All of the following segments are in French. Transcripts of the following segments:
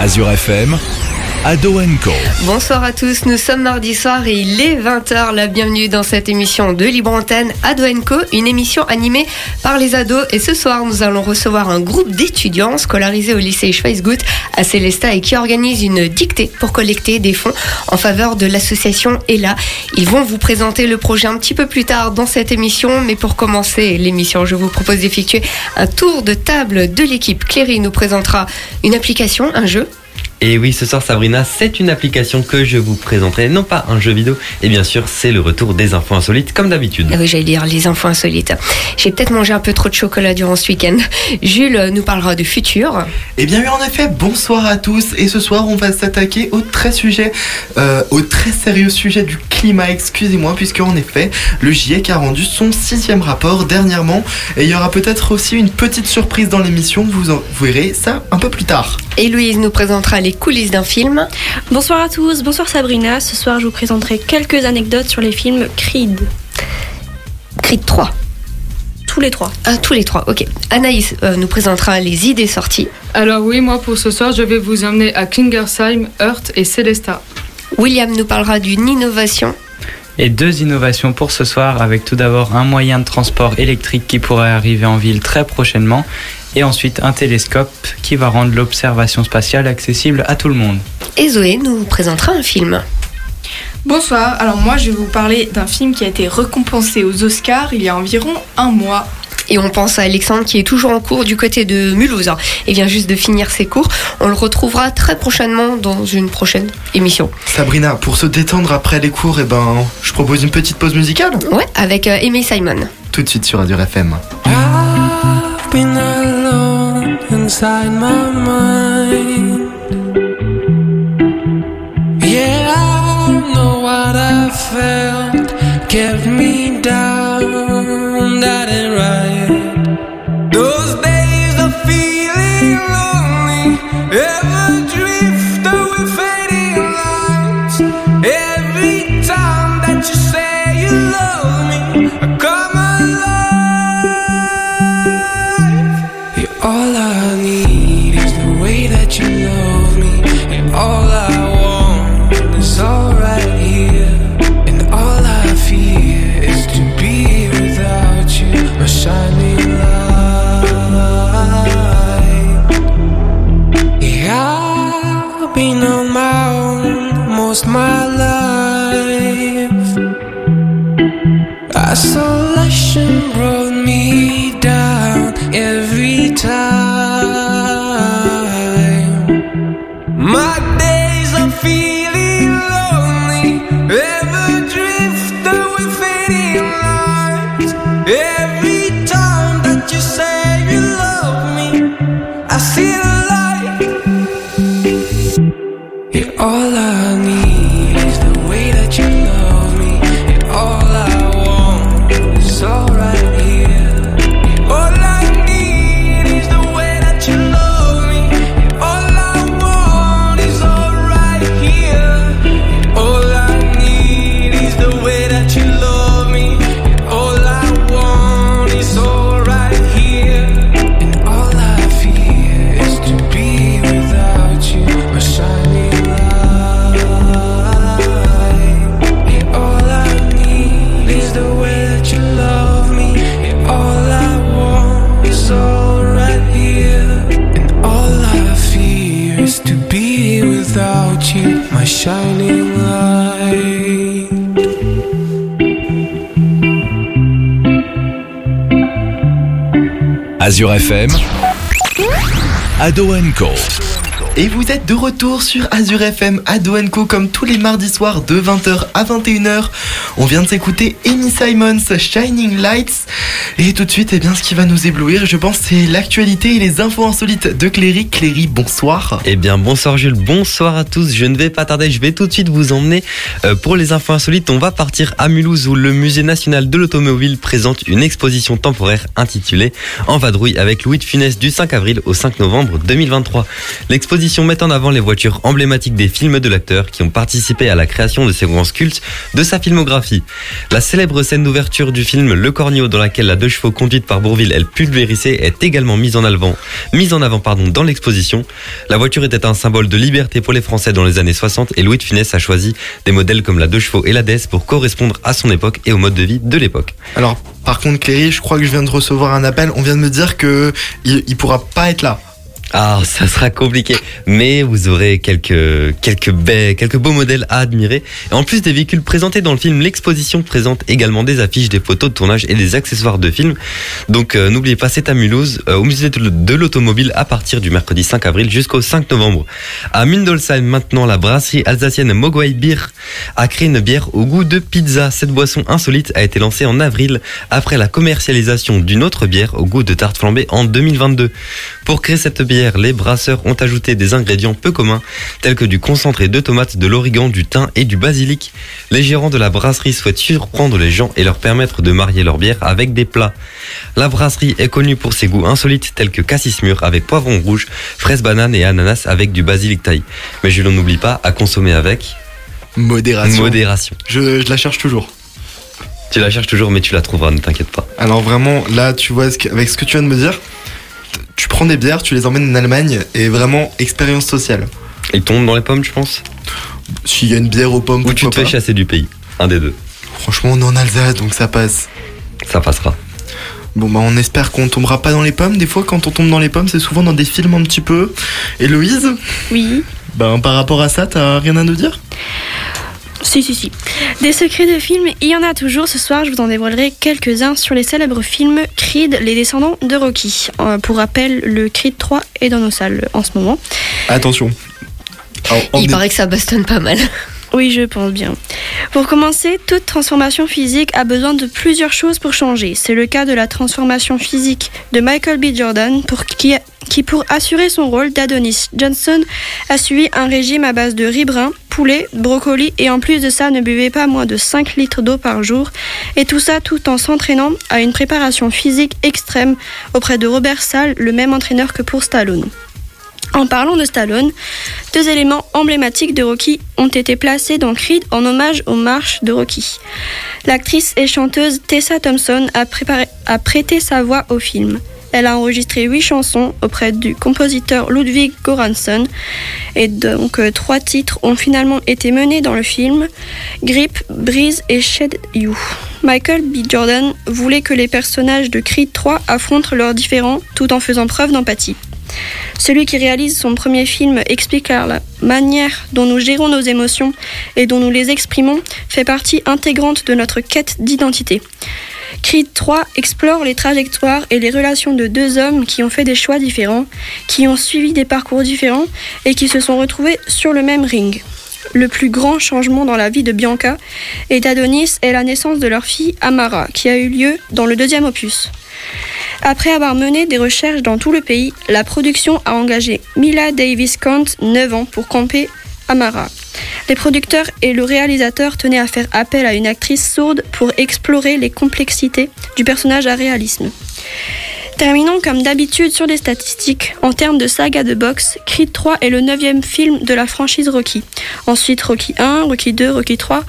Azure FM, Ado Co. Bonsoir à tous, nous sommes mardi soir et il est 20h. La bienvenue dans cette émission de Libre Antenne Ado Co, une émission animée par les ados. Et ce soir, nous allons recevoir un groupe d'étudiants scolarisés au lycée Schweizgut à Célestat et qui organise une dictée pour collecter des fonds en faveur de l'association ELA. Ils vont vous présenter le projet un petit peu plus tard dans cette émission, mais pour commencer l'émission, je vous propose d'effectuer un tour de table de l'équipe. Cléry nous présentera une application, un jeu et oui, ce soir Sabrina, c'est une application que je vous présenterai, non pas un jeu vidéo, et bien sûr c'est le retour des infos insolites comme d'habitude. Ah oui, j'allais dire les infos insolites. J'ai peut-être mangé un peu trop de chocolat durant ce week-end. Jules nous parlera du futur. Eh bien oui, en effet, bonsoir à tous. Et ce soir, on va s'attaquer au très sujet, euh, au très sérieux sujet du climat, excusez-moi, puisque en effet, le GIEC a rendu son sixième rapport dernièrement, et il y aura peut-être aussi une petite surprise dans l'émission. Vous, en, vous verrez ça un peu plus tard. Et Louise nous présentera les coulisses d'un film. Bonsoir à tous, bonsoir Sabrina. Ce soir, je vous présenterai quelques anecdotes sur les films Creed. Creed 3. Tous les trois. Ah, tous les trois, ok. Anaïs euh, nous présentera les idées sorties. Alors oui, moi pour ce soir, je vais vous emmener à Klingersheim, Heurt et Célestat. William nous parlera d'une innovation. Et deux innovations pour ce soir, avec tout d'abord un moyen de transport électrique qui pourrait arriver en ville très prochainement, et ensuite un télescope qui va rendre l'observation spatiale accessible à tout le monde. Et Zoé nous présentera un film. Bonsoir, alors moi je vais vous parler d'un film qui a été récompensé aux Oscars il y a environ un mois. Et on pense à Alexandre qui est toujours en cours du côté de Mulhouse et vient juste de finir ses cours. On le retrouvera très prochainement dans une prochaine émission. Sabrina, pour se détendre après les cours, eh ben, je propose une petite pause musicale. Ouais, avec euh, Aimé Simon. Tout de suite sur Radio FM. Been alone inside my mind. Yeah, I know what I felt kept me down. Azure FM, Ado Co. Et vous êtes de retour sur Azure FM Ado Co comme tous les mardis soirs de 20h à 21h. On vient de s'écouter Amy Simons Shining Lights. Et tout de suite, eh bien, ce qui va nous éblouir, je pense, c'est l'actualité et les infos insolites de Cléry. Cléry, bonsoir. Eh bien bonsoir Jules, bonsoir à tous, je ne vais pas tarder, je vais tout de suite vous emmener euh, pour les infos insolites. On va partir à Mulhouse où le musée national de l'automobile présente une exposition temporaire intitulée En vadrouille avec Louis de Funès du 5 avril au 5 novembre 2023. L'exposition met en avant les voitures emblématiques des films de l'acteur qui ont participé à la création de séquences cultes de sa filmographie. La célèbre scène d'ouverture du film Le Cornio dans laquelle la deux chevaux conduite par Bourville est pulvérisée est également mise en avant, mise en avant pardon, dans l'exposition. La voiture était un symbole de liberté pour les Français dans les années 60 et Louis de Funès a choisi des modèles comme la deux chevaux et la DS pour correspondre à son époque et au mode de vie de l'époque. Alors, par contre, Cléry, je crois que je viens de recevoir un appel. On vient de me dire que il, il pourra pas être là. Ah, ça sera compliqué, mais vous aurez quelques quelques quelques beaux modèles à admirer. Et en plus des véhicules présentés dans le film, l'exposition présente également des affiches, des photos de tournage et des accessoires de film. Donc euh, n'oubliez pas, c'est à Mulhouse, euh, au musée de de l'automobile à partir du mercredi 5 avril jusqu'au 5 novembre. À Mindolsheim, maintenant, la brasserie alsacienne Mogwai Beer a créé une bière au goût de pizza. Cette boisson insolite a été lancée en avril après la commercialisation d'une autre bière au goût de tarte flambée en 2022. Pour créer cette bière, les brasseurs ont ajouté des ingrédients peu communs tels que du concentré de tomates, de l'origan, du thym et du basilic. Les gérants de la brasserie souhaitent surprendre les gens et leur permettre de marier leur bière avec des plats. La brasserie est connue pour ses goûts insolites tels que cassis mûr avec poivron rouge, fraise banane et ananas avec du basilic taille. Mais je n'en oublie pas à consommer avec Modération. modération. je, je la cherche toujours. Tu la cherches toujours mais tu la trouveras, ne t'inquiète pas. Alors vraiment, là, tu vois, avec ce que tu viens de me dire, tu prends des bières, tu les emmènes en Allemagne et vraiment expérience sociale. Il tombe dans les pommes, je pense S'il y a une bière aux pommes, Ou tu te fais chasser du pays Un des deux. Franchement, on est en Alsace, donc ça passe. Ça passera. Bon bah on espère qu'on tombera pas dans les pommes. Des fois quand on tombe dans les pommes c'est souvent dans des films un petit peu. Héloïse, Oui. ben par rapport à ça t'as rien à nous dire? Si, si, si. Des secrets de films, il y en a toujours. Ce soir, je vous en dévoilerai quelques-uns sur les célèbres films Creed, les descendants de Rocky. Euh, pour rappel, le Creed 3 est dans nos salles en ce moment. Attention. Alors, Il paraît que ça bastonne pas mal. Oui, je pense bien. Pour commencer, toute transformation physique a besoin de plusieurs choses pour changer. C'est le cas de la transformation physique de Michael B. Jordan, qui, pour assurer son rôle d'Adonis Johnson a suivi un régime à base de riz brun, poulet, brocoli et en plus de ça ne buvait pas moins de 5 litres d'eau par jour. Et tout ça tout en s'entraînant à une préparation physique extrême auprès de Robert Salle, le même entraîneur que pour Stallone. En parlant de Stallone, deux éléments emblématiques de Rocky ont été placés dans Creed en hommage aux marches de Rocky. L'actrice et chanteuse Tessa Thompson a, prêté sa voix au film. Elle a enregistré huit chansons auprès du compositeur Ludwig Göransson et donc euh, trois titres ont finalement été menés dans le film Grip, Breeze et Shed You. Michael B. Jordan voulait que les personnages de Creed 3 affrontent leurs différends tout en faisant preuve d'empathie. Celui qui réalise son premier film explique la manière dont nous gérons nos émotions et dont nous les exprimons fait partie intégrante de notre quête d'identité. Creed 3 explore les trajectoires et les relations de deux hommes qui ont fait des choix différents, qui ont suivi des parcours différents et qui se sont retrouvés sur le même ring. Le plus grand changement dans la vie de Bianca et d'Adonis est la naissance de leur fille Amara, qui a eu lieu dans le deuxième opus. Après avoir mené des recherches dans tout le pays, la production a engagé Mila Davis Kant, 9 ans, pour camper Amara. Les producteurs et le réalisateur tenaient à faire appel à une actrice sourde pour explorer les complexités du personnage à réalisme. Terminons comme d'habitude sur les statistiques. En termes de saga de boxe, Creed 3 est le neuvième film de la franchise Rocky. Ensuite Rocky 1, Rocky 2, Rocky 3,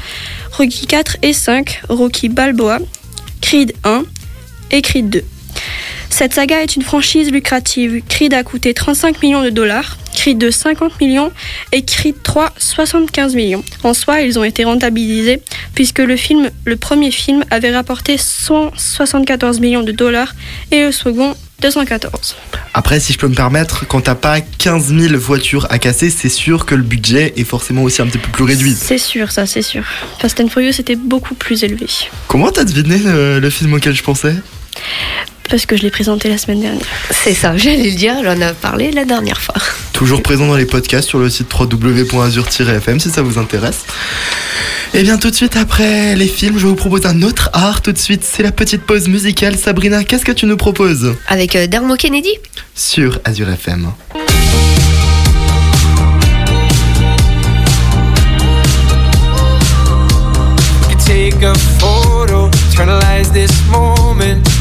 Rocky 4 et 5, Rocky Balboa, Creed 1 et Creed 2. Cette saga est une franchise lucrative. Creed a coûté 35 millions de dollars, Creed 2 50 millions et Creed 3 75 millions. En soi, ils ont été rentabilisés puisque le film, le premier film avait rapporté 174 millions de dollars et le second 214. Après si je peux me permettre, quand t'as pas 15 000 voitures à casser, c'est sûr que le budget est forcément aussi un petit peu plus réduit. C'est sûr, ça, c'est sûr. Fast and Furious était beaucoup plus élevé Comment t'as deviné le, le film auquel je pensais? Parce que je l'ai présenté la semaine dernière. C'est ça, j'allais le dire, j'en ai parlé la dernière fois. Toujours présent dans les podcasts sur le site www.azur-fm si ça vous intéresse. Et bien tout de suite après les films, je vous propose un autre art. Tout de suite, c'est la petite pause musicale. Sabrina, qu'est-ce que tu nous proposes? Avec euh, Dermo Kennedy sur Azure FM could take a photo, eternalize this moment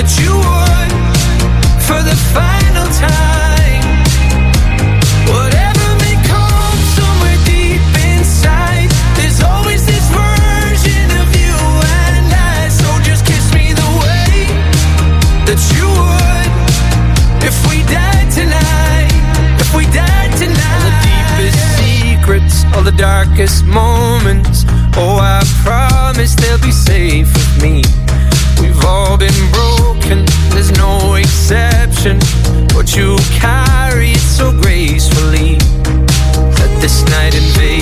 that you darkest moments. Oh, I promise they'll be safe with me. We've all been broken, there's no exception. But you carry it so gracefully. Let this night invade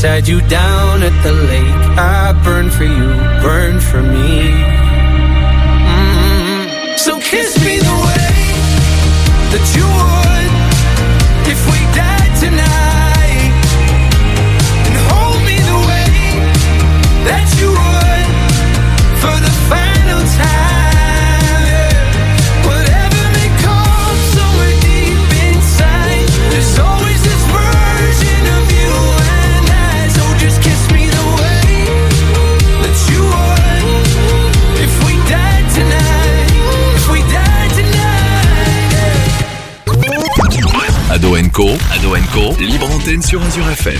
Right you down at the lake. Co, Ado Co, libre antenne sur Azure FM.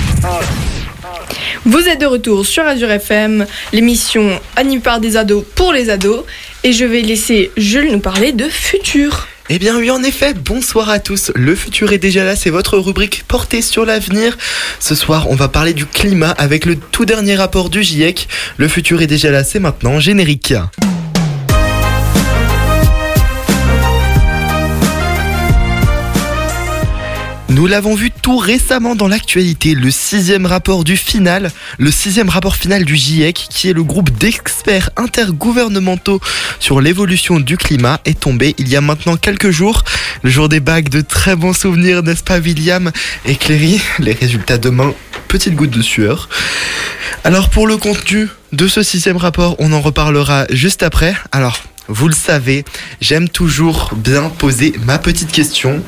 Vous êtes de retour sur Azure FM, l'émission animée par des ados pour les ados. Et je vais laisser Jules nous parler de futur. Eh bien oui, en effet, bonsoir à tous. Le futur est déjà là, c'est votre rubrique portée sur l'avenir. Ce soir, on va parler du climat avec le tout dernier rapport du GIEC. Le futur est déjà là, c'est maintenant générique. Nous l'avons vu tout récemment dans l'actualité, le sixième rapport du final, le sixième rapport final du GIEC, qui est le groupe d'experts intergouvernementaux sur l'évolution du climat, est tombé il y a maintenant quelques jours. Le jour des bagues, de très bons souvenirs, n'est-ce pas William et Les résultats demain, petite goutte de sueur. Alors pour le contenu de ce sixième rapport, on en reparlera juste après. Alors, vous le savez, j'aime toujours bien poser ma petite question.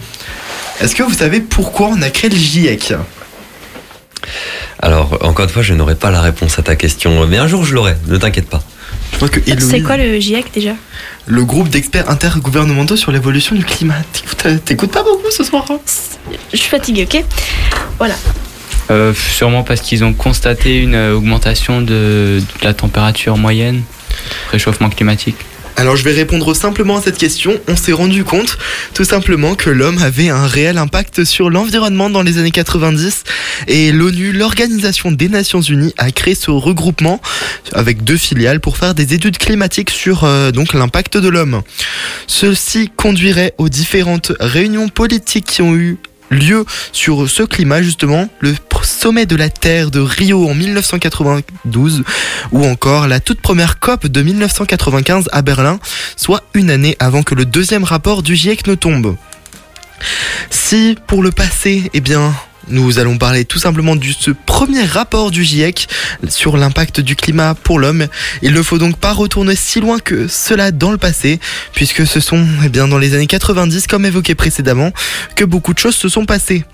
Est-ce que vous savez pourquoi on a créé le GIEC Alors, encore une fois, je n'aurai pas la réponse à ta question, mais un jour je l'aurai, ne t'inquiète pas. Je crois que C'est quoi le GIEC déjà? Le groupe d'experts intergouvernementaux sur l'évolution du climat. T'écoutes- pas beaucoup ce soir hein? Je suis fatiguée, ok? Voilà. Euh, sûrement parce qu'ils ont constaté une euh, augmentation de, de la température moyenne, réchauffement climatique. Alors je vais répondre simplement à cette question. On s'est rendu compte tout simplement que l'homme avait un réel impact sur l'environnement dans les années 90 et l'ONU, l'Organisation des Nations Unies, a créé ce regroupement avec deux filiales pour faire des études climatiques sur euh, donc l'impact de l'homme. Ceci conduirait aux différentes réunions politiques qui ont eu lieu sur ce climat justement, le sommet de la Terre de Rio en 1992 ou encore la toute première COP de 1995 à Berlin, soit une année avant que le deuxième rapport du GIEC ne tombe. Si pour le passé, eh bien, nous allons parler tout simplement de ce premier rapport du GIEC sur l'impact du climat pour l'homme. Il ne faut donc pas retourner si loin que cela dans le passé, puisque ce sont eh bien, dans les années 90, comme évoqué précédemment, que beaucoup de choses se sont passées.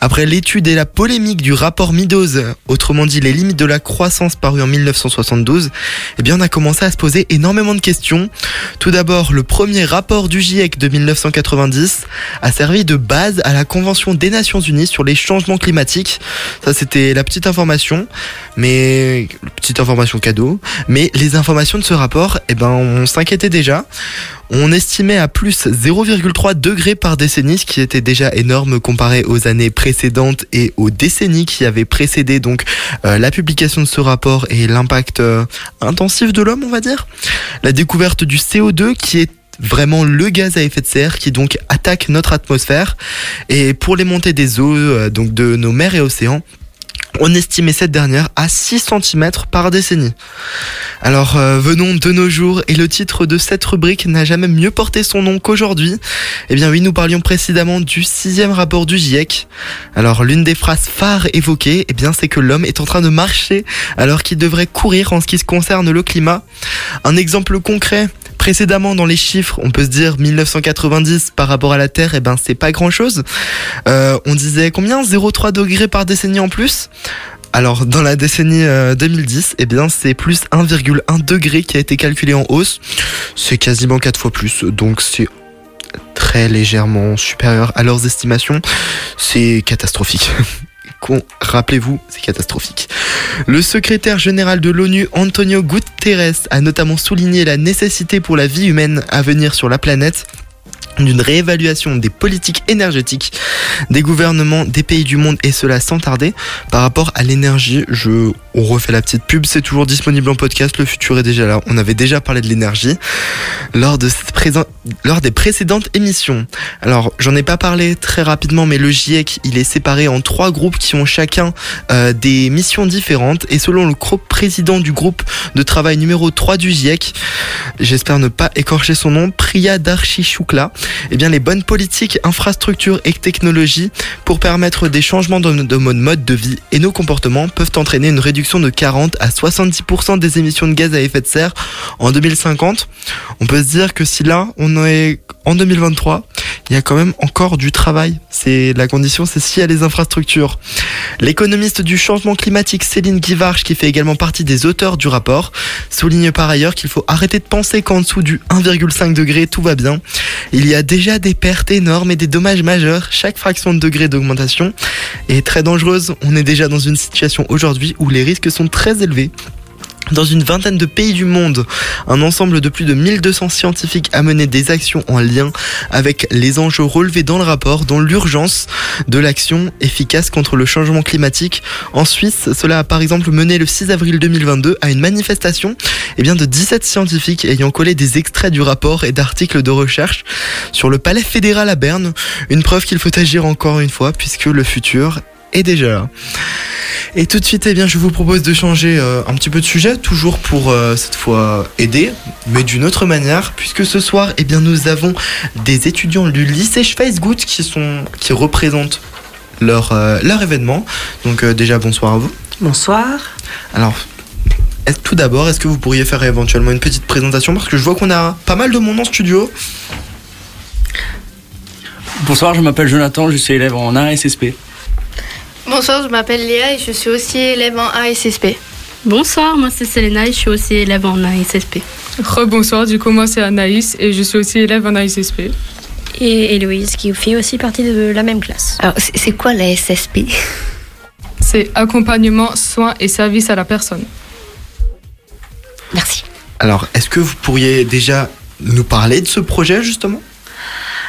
Après l'étude et la polémique du rapport Meadows, autrement dit les limites de la croissance paru en 1972, eh bien on a commencé à se poser énormément de questions. Tout d'abord, le premier rapport du GIEC de 1990 a servi de base à la Convention des Nations Unies sur les changements climatiques. Ça c'était la petite information, mais petite information cadeau. Mais les informations de ce rapport, eh ben on s'inquiétait déjà. On estimait à plus 0,3 degrés par décennie, ce qui était déjà énorme comparé aux années précédentes et aux décennies qui avaient précédé donc euh, la publication de ce rapport et l'impact euh, intensif de l'homme, on va dire. La découverte du CO2 qui est vraiment le gaz à effet de serre qui donc attaque notre atmosphère. Et pour les montées des eaux euh, donc de nos mers et océans on estimait cette dernière à 6 cm par décennie. Alors euh, venons de nos jours et le titre de cette rubrique n'a jamais mieux porté son nom qu'aujourd'hui. Eh bien oui, nous parlions précédemment du sixième rapport du GIEC. Alors l'une des phrases phares évoquées, eh bien c'est que l'homme est en train de marcher alors qu'il devrait courir en ce qui se concerne le climat. Un exemple concret, précédemment dans les chiffres, on peut se dire 1990 par rapport à la Terre, eh ben c'est pas grand chose. Euh, on disait combien? 0,3 degrés par décennie en plus alors dans la décennie euh, 2010, eh bien c'est plus 1,1 degré qui a été calculé en hausse. C'est quasiment 4 fois plus, donc c'est très légèrement supérieur à leurs estimations. C'est catastrophique. Rappelez-vous, c'est catastrophique. Le secrétaire général de l'ONU, Antonio Guterres, a notamment souligné la nécessité pour la vie humaine à venir sur la planète d'une réévaluation des politiques énergétiques des gouvernements des pays du monde et cela sans tarder. Par rapport à l'énergie je on refait la petite pub c'est toujours disponible en podcast le futur est déjà là. On avait déjà parlé de l'énergie. Lors de cette lors des précédentes émissions alors j'en ai pas parlé très rapidement mais le GIEC il est séparé en trois groupes qui ont chacun euh, des missions différentes et selon le président du groupe de travail numéro 3 du GIEC j'espère ne pas écorcher son nom, Priya Darshi Shukla, eh bien les bonnes politiques, infrastructures et technologies pour permettre des changements de, mode de vie et nos comportements peuvent entraîner une réduction de 40 à 70% des émissions de gaz à effet de serre en 2050. On peut se dire que si là on est en 2023, il y a quand même encore du travail. C'est la condition, c'est s'il y a les infrastructures. L'économiste du changement climatique Céline Guivarch, qui fait également partie des auteurs du rapport, souligne par ailleurs qu'il faut arrêter de penser qu'en dessous du 1,5 degré tout va bien. Il y a déjà des pertes énormes et des dommages majeurs. Chaque fraction de degré d'augmentation est très dangereuse. On est déjà dans une situation aujourd'hui où les risques sont très élevés. Dans une vingtaine de pays du monde, un ensemble de plus de 1200 scientifiques a mené des actions en lien avec les enjeux relevés dans le rapport, dont l'urgence de l'action efficace contre le changement climatique. En Suisse, cela a par exemple mené le 6 avril 2022 à une manifestation eh bien, de 17 scientifiques ayant collé des extraits du rapport et d'articles de recherche sur le palais fédéral à Berne. Une preuve qu'il faut agir encore une fois puisque le futur est déjà là. Et tout de suite, eh bien, je vous propose de changer euh, un petit peu de sujet, toujours pour euh, cette fois aider, mais d'une autre manière, puisque ce soir, eh bien, nous avons des étudiants du lycée Schweizgut qui sont, qui représentent leur, euh, leur événement. Donc euh, déjà, bonsoir à vous. Bonsoir. Alors, est- tout d'abord, est-ce que vous pourriez faire éventuellement une petite présentation? Parce que je vois qu'on a pas mal de monde en studio. Bonsoir, je m'appelle Jonathan, je suis élève en ASSP. Bonsoir, je m'appelle Léa et je suis aussi élève en ASSP. Bonsoir, moi c'est Selena et je suis aussi élève en ASSP. Rebonsoir, du coup moi c'est Anaïs et je suis aussi élève en ASSP. Et Héloïse qui fait aussi partie de la même classe. Alors, c'est quoi la SSP C'est accompagnement, soins et services à la personne. Merci. Alors, est-ce que vous pourriez déjà nous parler de ce projet justement?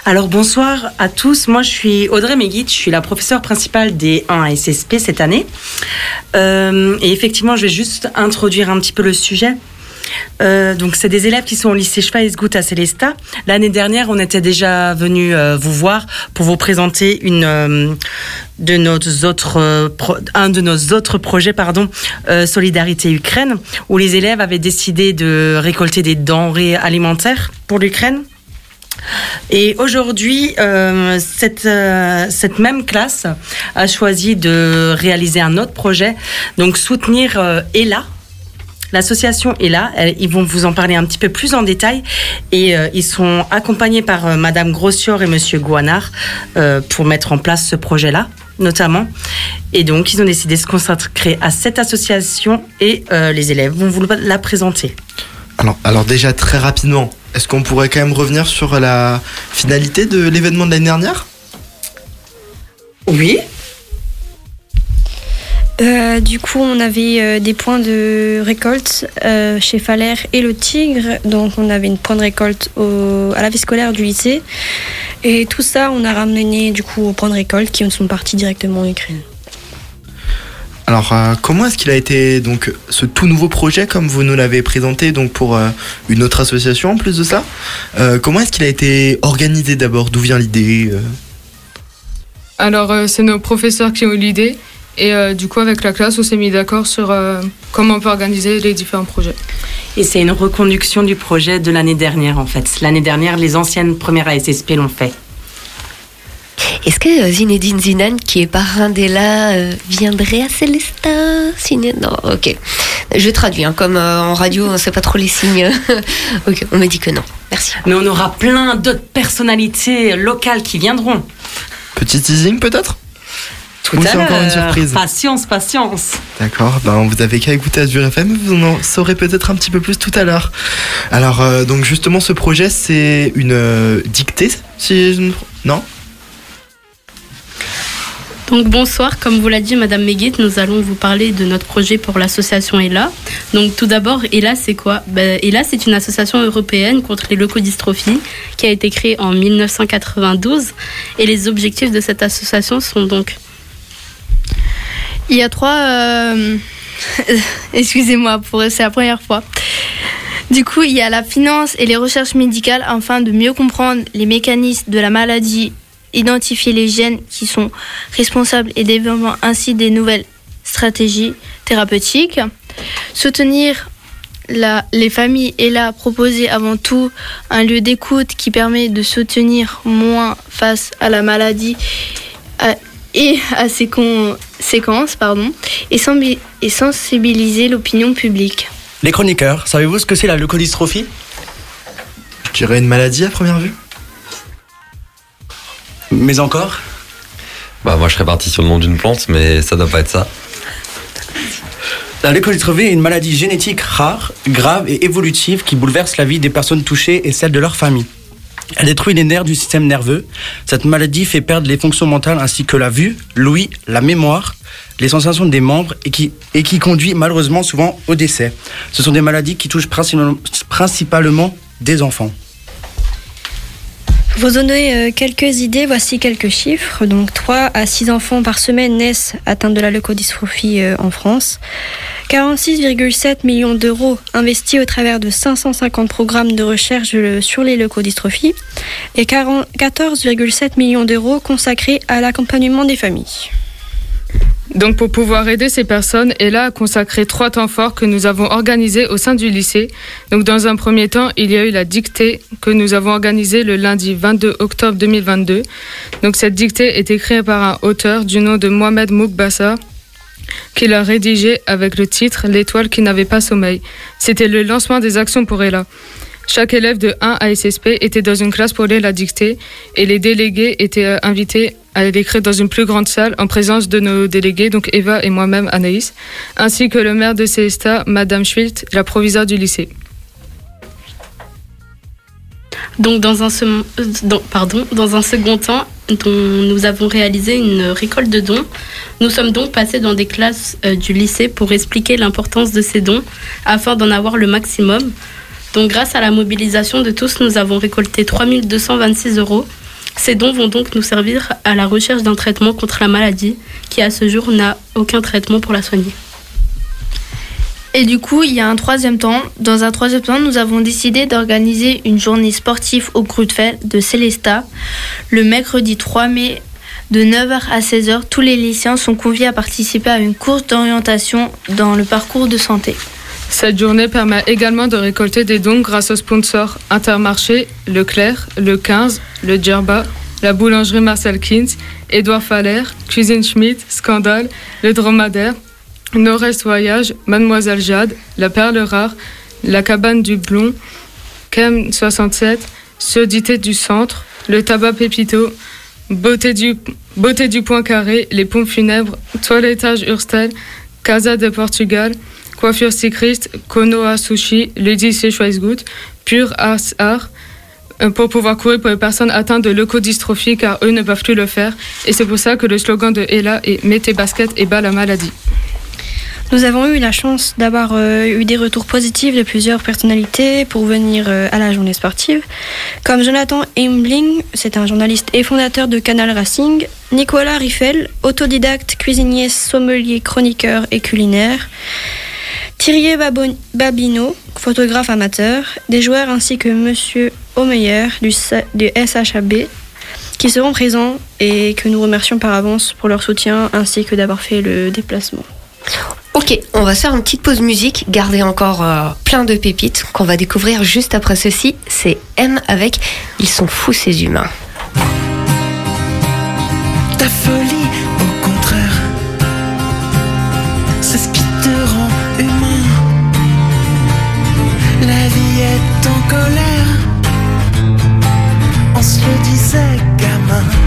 Alors bonsoir à tous, moi je suis Audrey Meguit, je suis la professeure principale des 1 à SSP cette année. Euh, et effectivement, je vais juste introduire un petit peu le sujet. Euh, donc c'est des élèves qui sont au lycée Schweizgut à Célestat. L'année dernière, on était déjà venu euh, vous voir pour vous présenter une de nos autres un de nos autres projets pardon Solidarité Ukraine où les élèves avaient décidé de récolter des denrées alimentaires pour l'Ukraine. Et aujourd'hui, euh, cette, euh, cette même classe a choisi de réaliser un autre projet, donc soutenir euh, ELA. L'association là, Elle- ils vont vous en parler un petit peu plus en détail et ils sont accompagnés par Madame Grossior et Monsieur Guanard pour mettre en place ce projet-là, notamment. Et donc ils ont décidé de se consacrer à cette association et les élèves vont vous la présenter. Alors, alors déjà très rapidement, est-ce qu'on pourrait quand même revenir sur la finalité de l'événement de l'année dernière? Oui. Euh, du coup, on avait euh, des points de récolte euh, chez Faller et le Tigre. Donc, on avait une point de récolte au- à la vie scolaire du lycée. Et tout ça, on a ramené du coup aux points de récolte qui sont partis directement en Ukraine. Alors, euh, comment est-ce qu'il a été donc ce tout nouveau projet comme vous nous l'avez présenté donc pour euh, une autre association en plus de ça Euh, Comment est-ce qu'il a été organisé d'abord? D'où vient l'idée euh? Alors, euh, c'est nos professeurs qui ont eu l'idée. Et euh, du coup, avec la classe, on s'est mis d'accord sur euh, comment on peut organiser les différents projets. Et c'est une reconduction du projet de l'année dernière en fait. L'année dernière, les anciennes premières ASSP l'ont fait. Est-ce que euh, Zinedine Zidane, qui est parrain d'Ella, euh, viendrait à Célesta Signer- Non, ok. Je traduis, hein, comme euh, en radio, on ne sait pas trop les signes. ok, on me dit que non. Merci. Mais on aura plein d'autres personnalités locales qui viendront. Petit teasing peut-être? Tout Ou à c'est encore une surprise? Patience, patience. D'accord, ben vous avez qu'à écouter Azure FM, vous en saurez peut-être un petit peu plus tout à l'heure. Alors, euh, donc justement, ce projet, c'est une euh, dictée, si je ne... Non? Donc bonsoir, comme vous l'a dit Madame Meguit, nous allons vous parler de notre projet pour l'association ELA. Donc tout d'abord, ELA c'est quoi? Ben, ELA c'est une association européenne contre les leucodystrophies qui a été créée en 1992 et les objectifs de cette association sont donc Il y a trois. euh, Excusez-moi, pour c'est la première fois. Du coup, il y a la finance et les recherches médicales afin de mieux comprendre les mécanismes de la maladie, identifier les gènes qui sont responsables et développer ainsi des nouvelles stratégies thérapeutiques. Soutenir la- les familles et là proposer avant tout un lieu d'écoute qui permet de soutenir moins face à la maladie à- et à ses conséquences pardon, et, et sensibiliser l'opinion publique. Les chroniqueurs, savez-vous ce que c'est la leucodystrophie? Je dirais une maladie à première vue? Mais encore? Bah moi je serais parti sur le nom d'une plante, mais ça doit pas être ça. La leucodystrophie est une maladie génétique rare, grave et évolutive qui bouleverse la vie des personnes touchées et celle de leur famille. Elle détruit les nerfs du système nerveux. Cette maladie fait perdre les fonctions mentales ainsi que la vue, l'ouïe, la mémoire, les sensations des membres et qui, et qui conduit malheureusement souvent au décès. Ce sont des maladies qui touchent principalement, principalement des enfants. Vous donner euh, quelques idées, voici quelques chiffres. Donc 3 à 6 enfants par semaine naissent atteints de la leucodystrophie euh, en France. 46,7 millions d'euros investis au travers de 550 programmes de recherche euh, sur les leucodystrophies et 40 14,7 millions d'euros consacrés à l'accompagnement des familles. Donc pour pouvoir aider ces personnes, ELA a consacré trois temps forts que nous avons organisés au sein du lycée. Donc dans un premier temps, il y a eu la dictée que nous avons organisée le lundi 22 octobre 2022. Donc cette dictée était créée par un auteur du nom de Mohamed Moukbassa qui l'a rédigée avec le titre L'étoile qui n'avait pas sommeil. C'était le lancement des actions pour ELA. Chaque élève de 1 à SSP était dans une classe pour lire la dictée et les délégués étaient euh, invités à l'écrire dans une plus grande salle en présence de nos délégués, donc Eva et moi-même Anaïs, ainsi que le maire de Célestat, Madame Schwilt, la proviseure du lycée. Donc dans un, second temps, nous avons réalisé une récolte de dons. Nous sommes donc passés dans des classes euh, du lycée pour expliquer l'importance de ces dons afin d'en avoir le maximum. Donc grâce à la mobilisation de tous, nous avons récolté 3226 euros. Ces dons vont donc nous servir à la recherche d'un traitement contre la maladie qui à ce jour n'a aucun traitement pour la soigner. Et du coup, il y a un troisième temps. Dans un troisième temps, nous avons décidé d'organiser une journée sportive au Grutfeld de Célestat le mercredi 3 mai de 9h à 16h. Tous les lycéens sont conviés à participer à une course d'orientation dans le parcours de santé. Cette journée permet également de récolter des dons grâce aux sponsors Intermarché, Leclerc, Le 15, Le Djerba, la boulangerie Marcel Kins, Édouard Faller, Cuisine Schmidt, Scandale, Le Dromadaire, Nord-Est Voyage, Mademoiselle Jade, La Perle Rare, La Cabane du Blond, Chem 67, Surdité du Centre, Le Tabac Pépito, Beauté du, Beauté Point Carré, Les Pompes Funèbres, Toilettage Urstel, Casa de Portugal, Coiffure Cycliste, Konoha Sushi, L'Odyssée Schweizgut, Pure Arts Art, euh, pour pouvoir courir pour les personnes atteintes de leucodystrophie car eux ne peuvent plus le faire. Et c'est pour ça que le slogan de Ella est Mets tes baskets et bats la maladie. Nous avons eu la chance d'avoir euh, eu des retours positifs de plusieurs personnalités pour venir euh, à la journée sportive, comme Jonathan Embling, c'est un journaliste et fondateur de Canal Racing, Nicolas Riffel, autodidacte, cuisinier, sommelier, chroniqueur et culinaire, Thierry Babino, photographe amateur, des joueurs ainsi que Monsieur Omeyer du SHAB qui seront présents et que nous remercions par avance pour leur soutien ainsi que d'avoir fait le déplacement. Ok, on va se faire une petite pause musique, garder encore euh, plein de pépites qu'on va découvrir juste après ceci. C'est M avec Ils sont fous ces humains. Ta folie, on se le disait, gamin.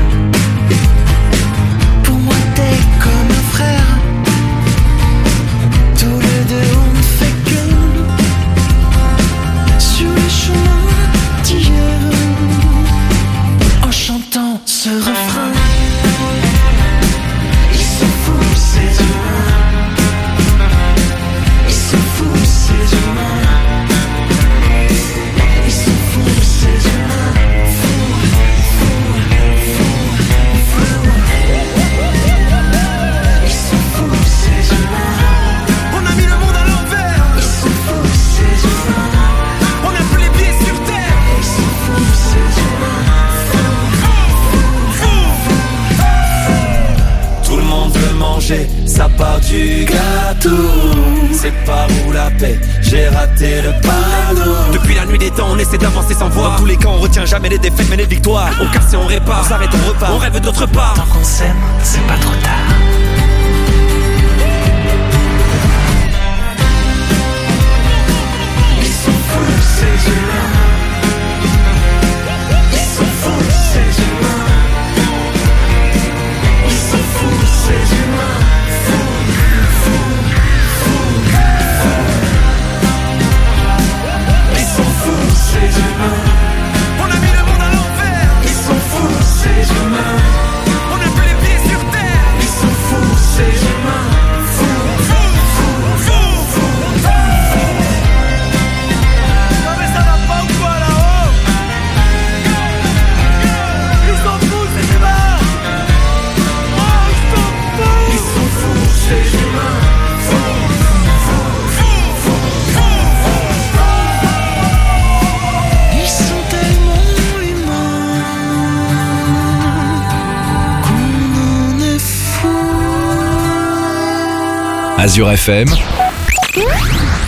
Azure FM,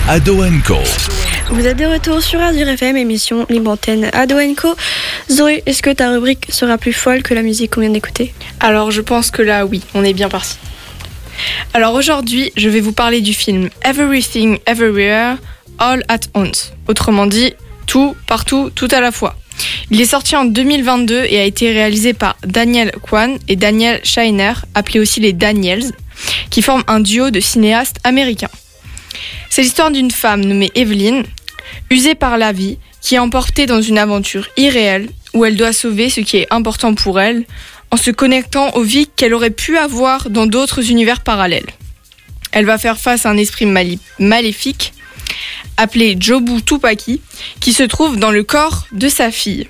Ado Co. Vous êtes de retour sur Azure FM, émission Libre Antenne Ado Co. Zoé, est-ce que ta rubrique sera plus folle que la musique qu'on vient d'écouter? Alors je pense que là, oui, on est bien parti. Alors aujourd'hui, je vais vous parler du film Everything Everywhere All at Once. Autrement dit, tout, partout, tout à la fois. Il est sorti en 2022 et a été réalisé par Daniel Kwan et Daniel Shiner, appelés aussi les Daniels, qui forment un duo de cinéastes américains. C'est l'histoire d'une femme nommée Evelyn, usée par la vie, qui est emportée dans une aventure irréelle où elle doit sauver ce qui est important pour elle en se connectant aux vies qu'elle aurait pu avoir dans d'autres univers parallèles. Elle va faire face à un esprit maléfique appelé Jobu Tupaki qui se trouve dans le corps de sa fille.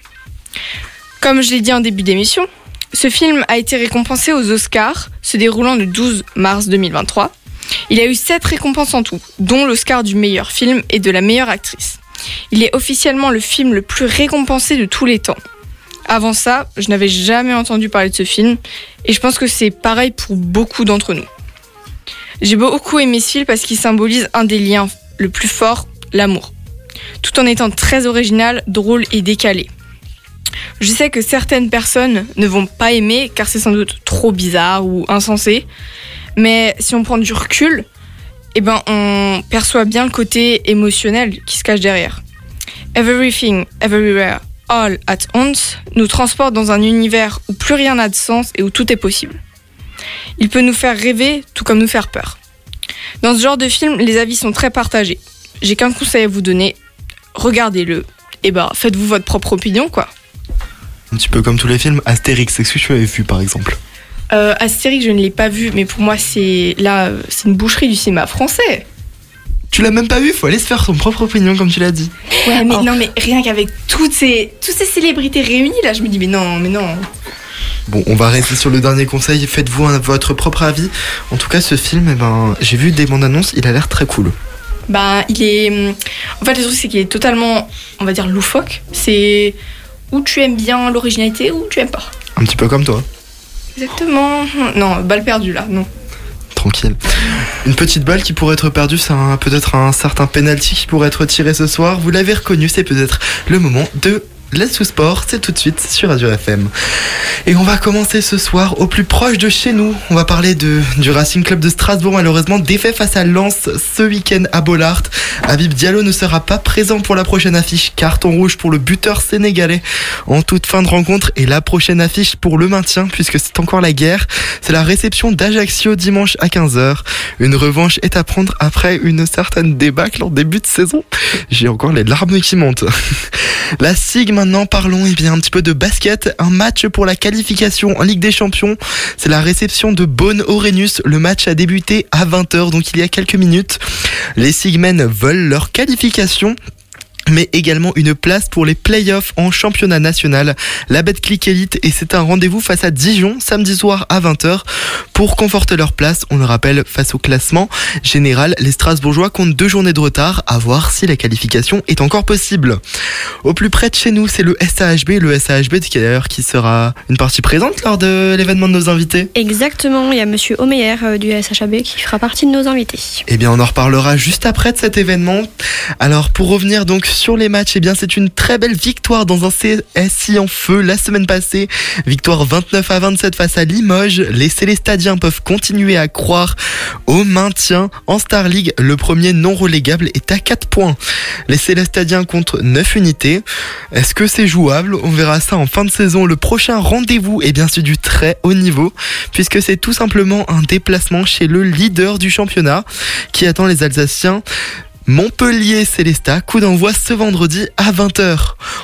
Comme je l'ai dit en début d'émission, ce film a été récompensé aux Oscars, se déroulant le 12 mars 2023. Il a eu 7 récompenses en tout, dont l'Oscar du meilleur film et de la meilleure actrice. Il est officiellement le film le plus récompensé de tous les temps. Avant ça, je n'avais jamais entendu parler de ce film et je pense que c'est pareil pour beaucoup d'entre nous. J'ai beaucoup aimé ce film parce qu'il symbolise un des liens le plus fort, l'amour. Tout en étant très original, drôle et décalé. Je sais que certaines personnes ne vont pas aimer car c'est sans doute trop bizarre ou insensé, mais si on prend du recul, eh ben on perçoit bien le côté émotionnel qui se cache derrière. Everything, Everywhere, All at Once nous transporte dans un univers où plus rien n'a de sens et où tout est possible. Il peut nous faire rêver tout comme nous faire peur. Dans ce genre de film, les avis sont très partagés. J'ai qu'un conseil à vous donner, regardez-le et ben faites-vous votre propre opinion quoi. Un petit peu comme tous les films. Astérix, est-ce que tu avais vu par exemple? Euh, Astérix, je ne l'ai pas vu, mais pour moi c'est là, c'est une boucherie du cinéma français. Tu l'as même pas vu, faut aller se faire son propre opinion comme tu l'as dit. Ouais, mais non, mais rien qu'avec toutes ces, toutes ces célébrités réunies là, je me dis mais non, mais non. Bon, on va rester sur le dernier conseil, faites-vous votre propre avis. En tout cas, ce film, eh ben, j'ai vu des bandes annonces, il a l'air très cool. Bah, il est. hum, En fait, le truc, c'est qu'il est totalement, on va dire, loufoque. C'est où tu aimes bien l'originalité ou tu aimes pas. Un petit peu comme toi, Exactement. Non, balle perdue là, non. tranquille. Une petite balle qui pourrait être perdue, c'est peut-être un certain penalty qui pourrait être tiré ce soir. Vous l'avez reconnu, c'est peut-être le moment de Let's Do Sport, c'est tout de suite sur Radio FM. Et on va commencer ce soir au plus proche de chez nous. On va parler de, du Racing Club de Strasbourg, malheureusement défait face à Lens ce week-end à Bollard. Habib Diallo ne sera pas présent pour la prochaine affiche. Carton rouge pour le buteur sénégalais en toute fin de rencontre. Et la prochaine affiche pour le maintien, puisque c'est encore la guerre, c'est la réception d'Ajaccio dimanche à 15h. Une revanche est à prendre après une certaine débâcle en début de saison. J'ai encore les larmes qui montent. La SIG maintenant, parlons eh bien un petit peu de basket. Un match pour la qualification en Ligue des Champions. C'est la réception de Bonne Orenus. Le match a débuté à 20h, donc il y a quelques minutes. Les Sigmen veulent leur qualification mais également une place pour les playoffs en championnat national, la Betclic Elite, et c'est un rendez-vous face à Dijon samedi soir à 20h pour conforter leur place. On le rappelle, face au classement général, les Strasbourgeois comptent deux journées de retard à voir si la qualification est encore possible. Au plus près de chez nous, c'est le SAHB, le SAHB qui d'ailleurs qui sera une partie présente lors de l'événement de nos invités. Exactement, il y a Monsieur Omeyer euh, du SHAB qui fera partie de nos invités. Eh bien, on en reparlera juste après de cet événement. Alors, pour revenir donc sur les matchs, eh bien, c'est une très belle victoire dans un CSI en feu la semaine passée. Victoire 29 à 27 face à Limoges. Les Célestadiens peuvent continuer à croire au maintien en Star League. Le premier non relégable est à 4 points. Les Célestadiens comptent 9 unités. Est-ce que c'est jouable? On verra ça en fin de saison. Le prochain rendez-vous est bien sûr du très haut niveau, puisque c'est tout simplement un déplacement chez le leader du championnat qui attend les Alsaciens. Montpellier Célesta, coup d'envoi ce vendredi à 20h.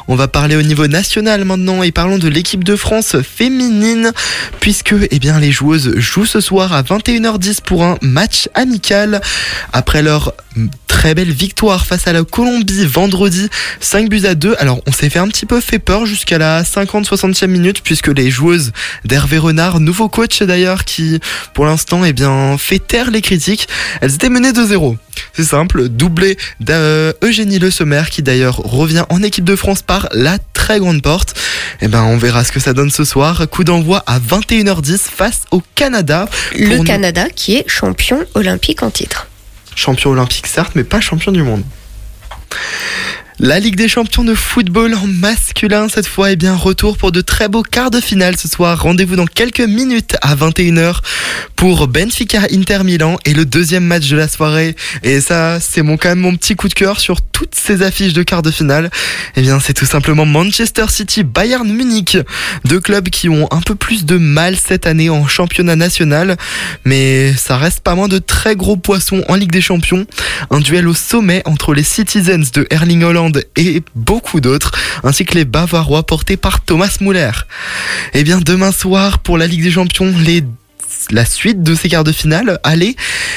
On va parler au niveau national maintenant et parlons de l'équipe de France féminine puisque eh bien les joueuses jouent ce soir à 21h10 pour un match amical après leur très belle victoire face à la Colombie vendredi 5 buts à 2. Alors on s'est fait un petit peu fait peur jusqu'à la 50-60e minute puisque les joueuses d'Hervé Renard, nouveau coach d'ailleurs qui pour l'instant eh bien fait taire les critiques, elles étaient menées 2-0. C'est simple, doublé d'Eugénie Le Sommer qui d'ailleurs revient en équipe de France par la très grande porte. Et ben on verra ce que ça donne ce soir. Coup d'envoi à 21h10 face au Canada. Le nous- Canada qui est champion olympique en titre. Champion olympique certes, mais pas champion du monde. La Ligue des champions de football en masculin, cette fois, est bien retour pour de très beaux quarts de finale ce soir. Rendez-vous dans quelques minutes à 21h pour Benfica Inter Milan et le deuxième match de la soirée. Et ça, c'est mon, quand même mon petit coup de cœur sur toutes ces affiches de quarts de finale. Eh bien, c'est tout simplement Manchester City Bayern Munich. Deux clubs qui ont un peu plus de mal cette année en championnat national. Mais ça reste pas moins de très gros poissons en Ligue des champions. Un duel au sommet entre les Citizens de Erling Holland et beaucoup d'autres, ainsi que les Bavarois portés par Thomas Muller. Et bien demain soir pour la Ligue des Champions, les la suite de ces quarts de finale, allez,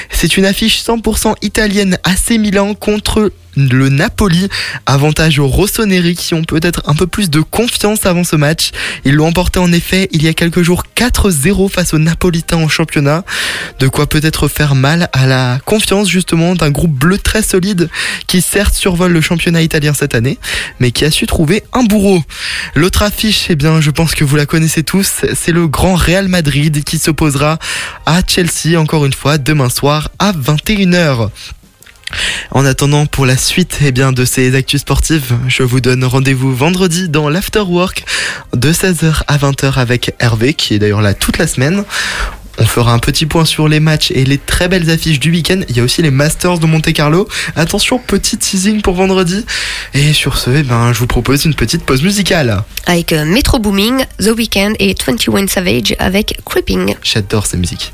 c'est une affiche 100% italienne AC Milan contre le Napoli. Avantage aux Rossoneri qui ont peut-être un peu plus de confiance avant ce match. Ils l'ont emporté en effet il y a quelques jours 4-0 face aux Napolitains en championnat. De quoi peut-être faire mal à la confiance justement d'un groupe bleu très solide qui certes survole le championnat italien cette année, mais qui a su trouver un bourreau. L'autre affiche, eh bien, je pense que vous la connaissez tous, c'est le grand Real Madrid qui s'opposera à Chelsea encore une fois demain soir à 21h. En attendant, pour la suite eh bien, de ces actus sportives, je vous donne rendez-vous vendredi dans l'Afterwork de 16h à 20h avec Hervé, qui est d'ailleurs là toute la semaine. On fera un petit point sur les matchs et les très belles affiches du week-end. Il y a aussi les Masters de Monte Carlo. Attention, petit teasing pour vendredi. Et sur ce, eh ben, je vous propose une petite pause musicale. Avec euh, Metro Booming, The Weeknd et 21 Savage avec Creeping. J'adore ces musiques.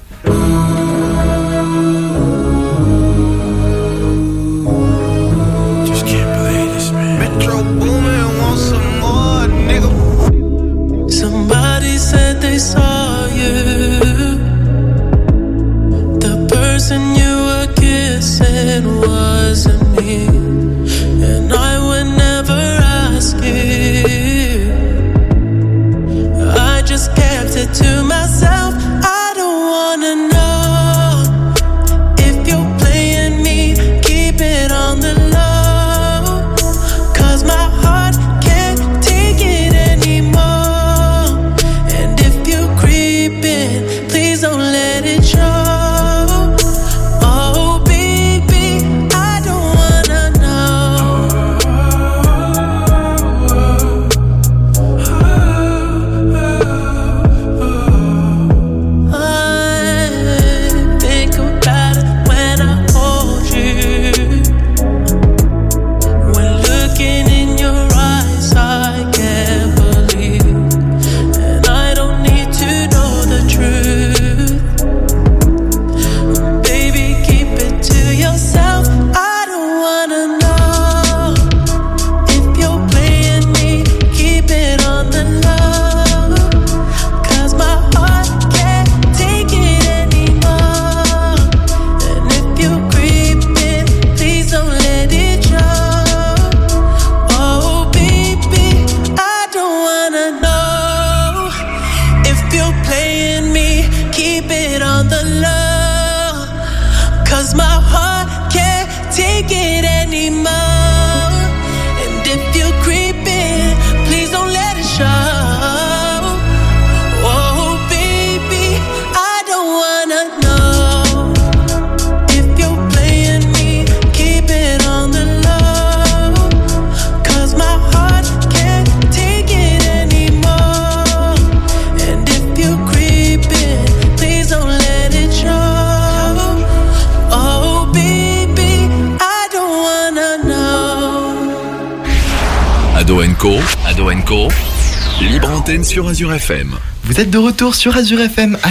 Sur Azure FM à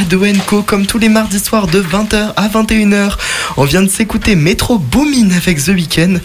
Co comme tous les mardis soirs de 20h à 21h. On vient de s'écouter Metro Boomin avec The Weeknd.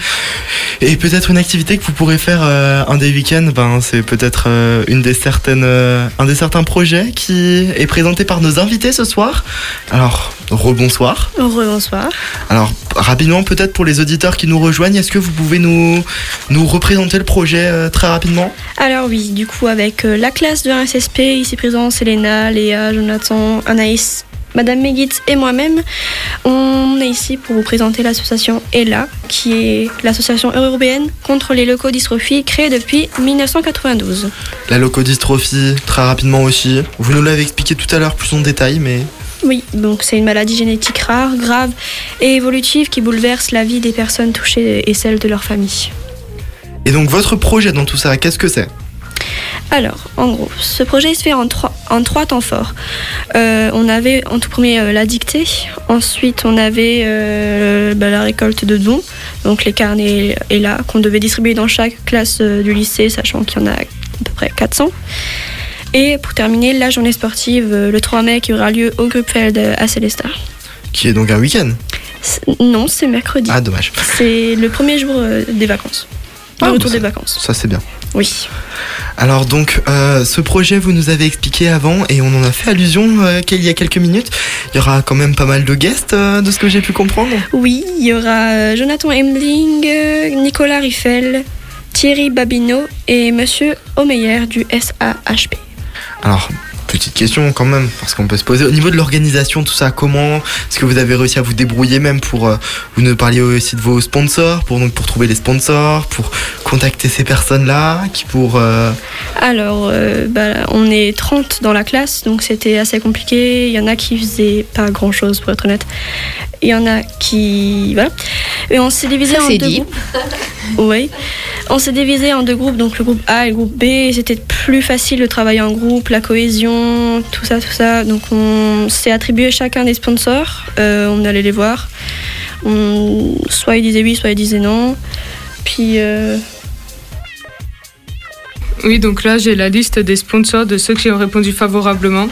Et peut-être une activité que vous pourrez faire euh, un des week-ends, ben, c'est peut-être euh, une des certaines, euh, un des certains projets qui est présenté par nos invités ce soir. Alors, rebonsoir. Bonsoir. Alors, rapidement, peut-être pour les auditeurs qui nous rejoignent, est-ce que vous pouvez nous, nous représenter le projet très rapidement? Alors oui, du coup avec la classe de 1SSP, ici présent Selena, Léa, Jonathan, Anaïs, Madame Megitz et moi-même, on est ici pour vous présenter l'association ELA, qui est l'association européenne contre les leucodystrophies créée depuis 1992. La leucodystrophie, très rapidement aussi. Vous nous l'avez expliqué tout à l'heure plus en détail, mais Oui, donc c'est une maladie génétique rare, grave et évolutive qui bouleverse la vie des personnes touchées et celle de leur famille. Et donc votre projet dans tout ça, qu'est-ce que c'est? Alors, en gros, ce projet se fait en trois, en trois temps forts. Euh, on avait en tout premier euh, la dictée, ensuite on avait euh, bah, la récolte de dons, donc les carnets et là qu'on devait distribuer dans chaque classe du lycée, sachant qu'il y en a à peu près 400. Et pour terminer, la journée sportive le 3 mai qui aura lieu au Gruppfeld euh, à Célestat. Qui est donc un week-end? Non, c'est mercredi. Ah, dommage. C'est le premier jour des vacances. Le Ah, retour des vacances. Ça c'est bien. Oui. Alors donc, euh, ce projet, vous nous avez expliqué avant et on en a fait allusion euh, qu'il y a quelques minutes. Il y aura quand même pas mal de guests, euh, de ce que j'ai pu comprendre. Oui, il y aura euh, Jonathan Emling, euh, Nicolas Riffel, Thierry Babineau et Monsieur Omeyer du SAHP. Alors, Petite question quand même, parce qu'on peut se poser. Au niveau de l'organisation, tout ça, comment est-ce que vous avez réussi à vous débrouiller même pour... euh, vous nous parliez aussi de vos sponsors, pour, donc, pour trouver les sponsors, pour contacter ces personnes-là, qui pour... euh, Alors, euh, bah, on est 30 dans la classe, donc c'était assez compliqué. Il y en a qui faisaient pas grand chose, pour être honnête. Il y en a qui. Voilà. Et on s'est divisé Ça, en deux dit. groupes. Oui. On s'est divisé en deux groupes, donc le groupe A et le groupe B. C'était plus facile de travailler en groupe, la cohésion, tout ça, tout ça. Donc on s'est attribué chacun des sponsors. Euh, on allait les voir. On- Soit ils disaient oui, soit ils disaient non. Puis. euh, Oui, donc là, j'ai la liste des sponsors de ceux qui ont répondu favorablement.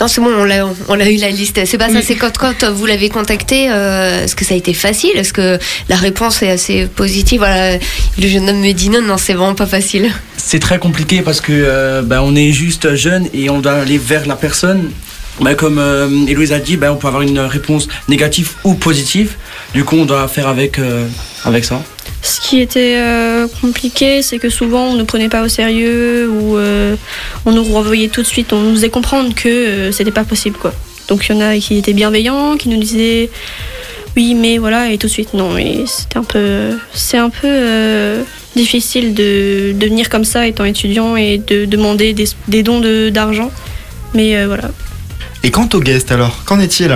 Non, c'est bon, on l'a, on a eu la liste. C'est pas ça, c'est quand, quand vous l'avez contacté, euh, est-ce que ça a été facile? Est-ce que la réponse est assez positive? Voilà, Le jeune homme me dit non, non, c'est vraiment pas facile. C'est très compliqué parce que euh, bah, on est juste jeune et on doit aller vers la personne. Bah, comme euh, Héloïse a dit, bah, on peut avoir une réponse négative ou positive. Du coup, on doit faire avec, euh, avec ça. Ce qui était euh, compliqué, c'est que souvent on ne prenait pas au sérieux ou euh, on nous renvoyait tout de suite. On nous faisait comprendre que euh, c'était pas possible, quoi. Donc il y en a qui étaient bienveillants, qui nous disaient oui, mais voilà, et tout de suite non. Mais c'était un peu, c'est un peu euh, difficile de, de venir comme ça étant étudiant et de demander des, des dons de- d'argent. Mais voilà. Et quant aux guests alors, qu'en est-il?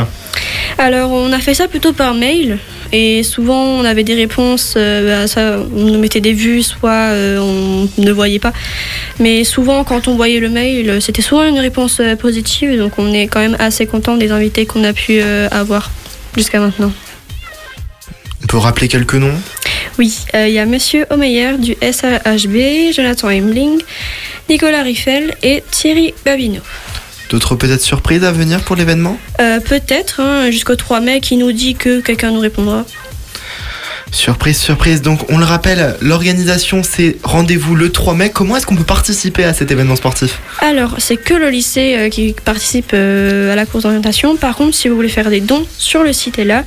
Alors, on a fait ça plutôt par mail. Et souvent, on avait des réponses, euh, bah, ça, on nous mettait des vues, soit euh, on ne voyait pas. Mais souvent, quand on voyait le mail, euh, c'était souvent une réponse positive. Donc, on est quand même assez content des invités qu'on a pu avoir jusqu'à maintenant. On peut rappeler quelques noms? Oui, euh, il y a Monsieur Omeyer du SAHB, Jonathan Hemling, Nicolas Riffel et Thierry Babineau. D'autres peut-être surprises à venir pour l'événement? Euh, Peut-être, hein, jusqu'au 3 mai, qui nous dit que quelqu'un nous répondra. Surprise, surprise. Donc, on le rappelle, l'organisation, c'est rendez-vous le 3 mai. Comment est-ce qu'on peut participer à cet événement sportif? Alors, c'est que le lycée euh, qui participe euh, à la course d'orientation. Par contre, si vous voulez faire des dons, sur le site est là.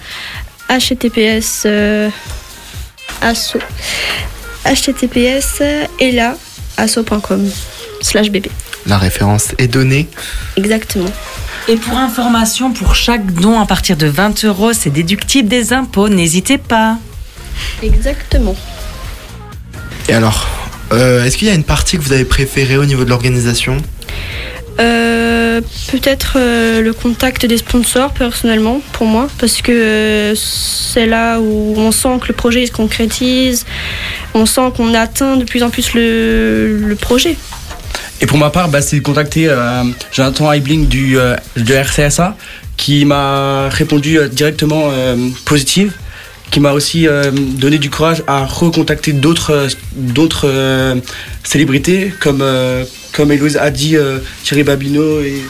https euh, asso https est là asso.com slash bb. La référence est donnée. Exactement. Et pour information, pour chaque don à partir de 20 euros, c'est déductible des impôts. N'hésitez pas. Exactement. Et alors, euh, est-ce qu'il y a une partie que vous avez préférée au niveau de l'organisation? Euh, Peut-être euh, le contact des sponsors personnellement pour moi parce que euh, c'est là où on sent que le projet se concrétise, on sent qu'on atteint de plus en plus le, le projet. Et pour ma part, bah, c'est de contacter euh, Jonathan Heibling du, euh, de RCSA qui m'a répondu euh, directement positive, qui m'a aussi donné du courage à recontacter d'autres célébrités comme, comme Héloïse a dit, Thierry Babineau et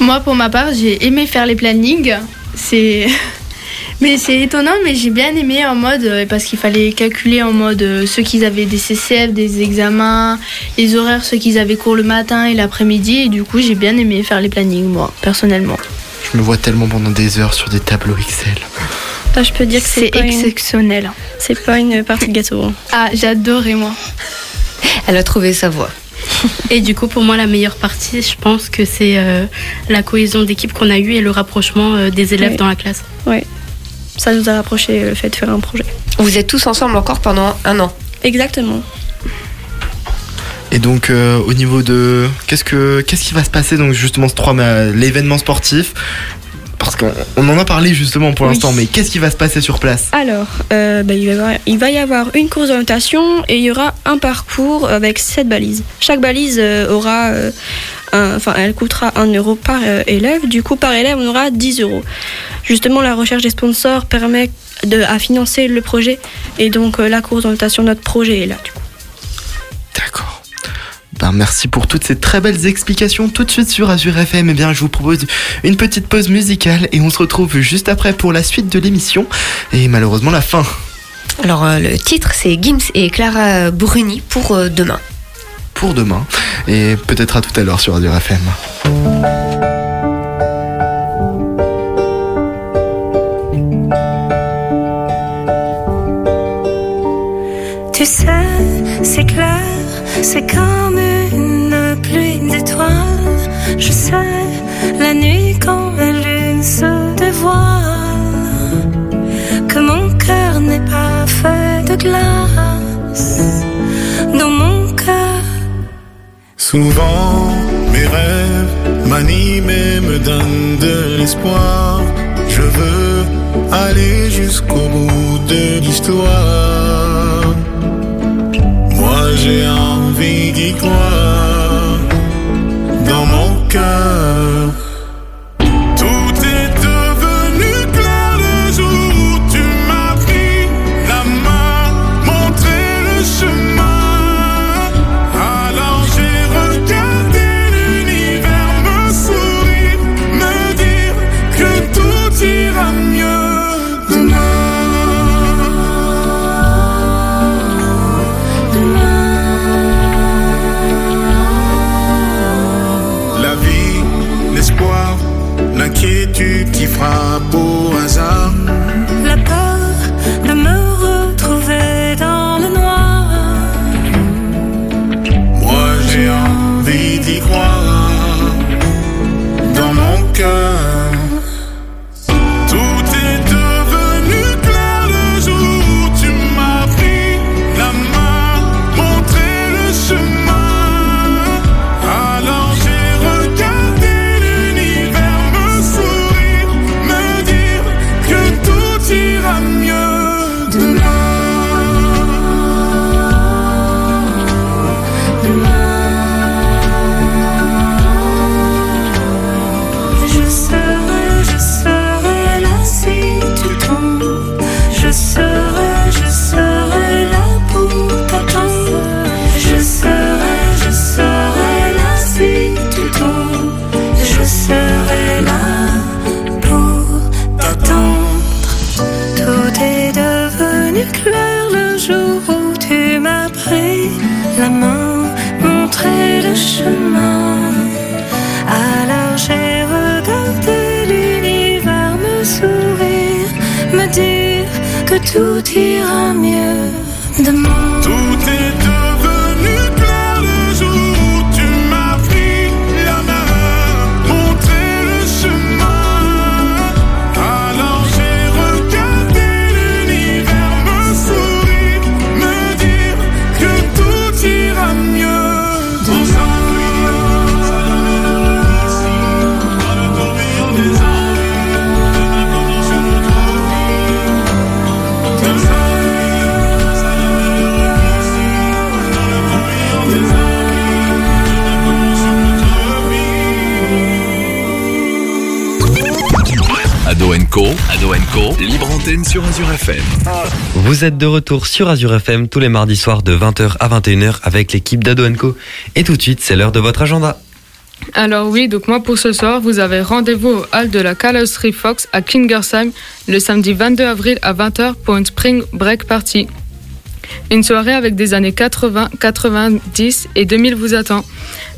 Moi, pour ma part, j'ai aimé faire les plannings. C'est. Mais c'est étonnant, mais j'ai bien aimé en mode. euh, Parce qu'il fallait calculer en mode euh, ceux qui avaient des CCF, des examens, les horaires, ceux qui avaient cours le matin et l'après-midi. Et du coup, j'ai bien aimé faire les plannings, moi, personnellement. Je me vois tellement pendant des heures sur des tableaux Excel. Là, je peux dire que c'est une- exceptionnel. C'est pas une partie de gâteau. Ah, j'adorais, moi. Elle a trouvé sa voie. Et du coup, pour moi, la meilleure partie, je pense que c'est euh, la cohésion d'équipe qu'on a eue et le rapprochement euh, des élèves Ouais. dans la classe. Ouais. Ça nous a rapproché le fait de faire un projet. Vous êtes tous ensemble encore pendant un an Exactement. Et donc, euh, au niveau de. Qu'est-ce, que, qu'est-ce qui va se passer donc justement ce 3 mai, euh, l'événement sportif? Parce qu'on on en a parlé justement pour Oui. l'instant, mais qu'est-ce qui va se passer sur place? Alors, euh, bah, il, va y avoir, il va y avoir une course d'orientation et il y aura un parcours avec sept balises. Chaque balise euh, aura, euh, un- enfin, elle coûtera 1 euro par euh, élève. Du coup, par élève, on aura 10 euros. Justement, la recherche des sponsors permet de, à financer le projet et donc euh, la course d'orientation, notre projet est là. Du coup. Ben, merci pour toutes ces très belles explications. Tout de suite sur Azure FM, eh bien, je vous propose une petite pause musicale et on se retrouve juste après pour la suite de l'émission et malheureusement la fin. Alors, euh, le titre, c'est Gims et Clara Bruni pour euh, demain. Pour demain et peut-être à tout à l'heure sur Azure FM. Tu sais, c'est clair, c'est comme une pluie d'étoiles. Je sais, la nuit quand la lune se dévoile, que mon cœur n'est pas fait de glace. Dans mon cœur, Souvent, mes rêves m'animent et me donnent de l'espoir. Je veux aller jusqu'au bout de l'histoire. J'ai envie d'y croire dans mon cœur. Co, Ado Co, libre antenne sur Azure FM. Vous êtes de retour sur Azure FM tous les mardis soirs de 20h à 21h avec l'équipe d'Ado Co. Et tout de suite, c'est l'heure de votre agenda. Alors oui, donc moi pour ce soir, vous avez rendez-vous au hall de la Carlosserie Fox à Kingersheim le samedi 22 avril à 20h pour une Spring Break Party. Une soirée avec des années 80, 90 et 2000 vous attend.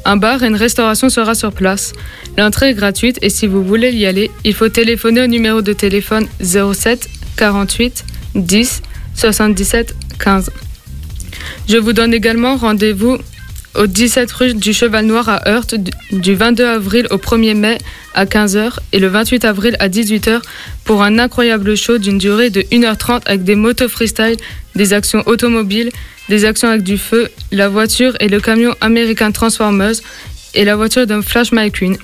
Un bar et une restauration sera sur place. L'entrée est gratuite et si vous voulez y aller, il faut téléphoner au numéro de téléphone 07 48 10 77 15. Je vous donne également rendez-vous au 17 rue du Cheval Noir à Heurte du- du 22 avril au 1er mai à 15h et le 28 avril à 18h pour un incroyable show d'une durée de 1h30 avec des motos freestyle, des actions automobiles, des actions avec du feu, la voiture et le camion American Transformers et la voiture d'un Flash McQueen.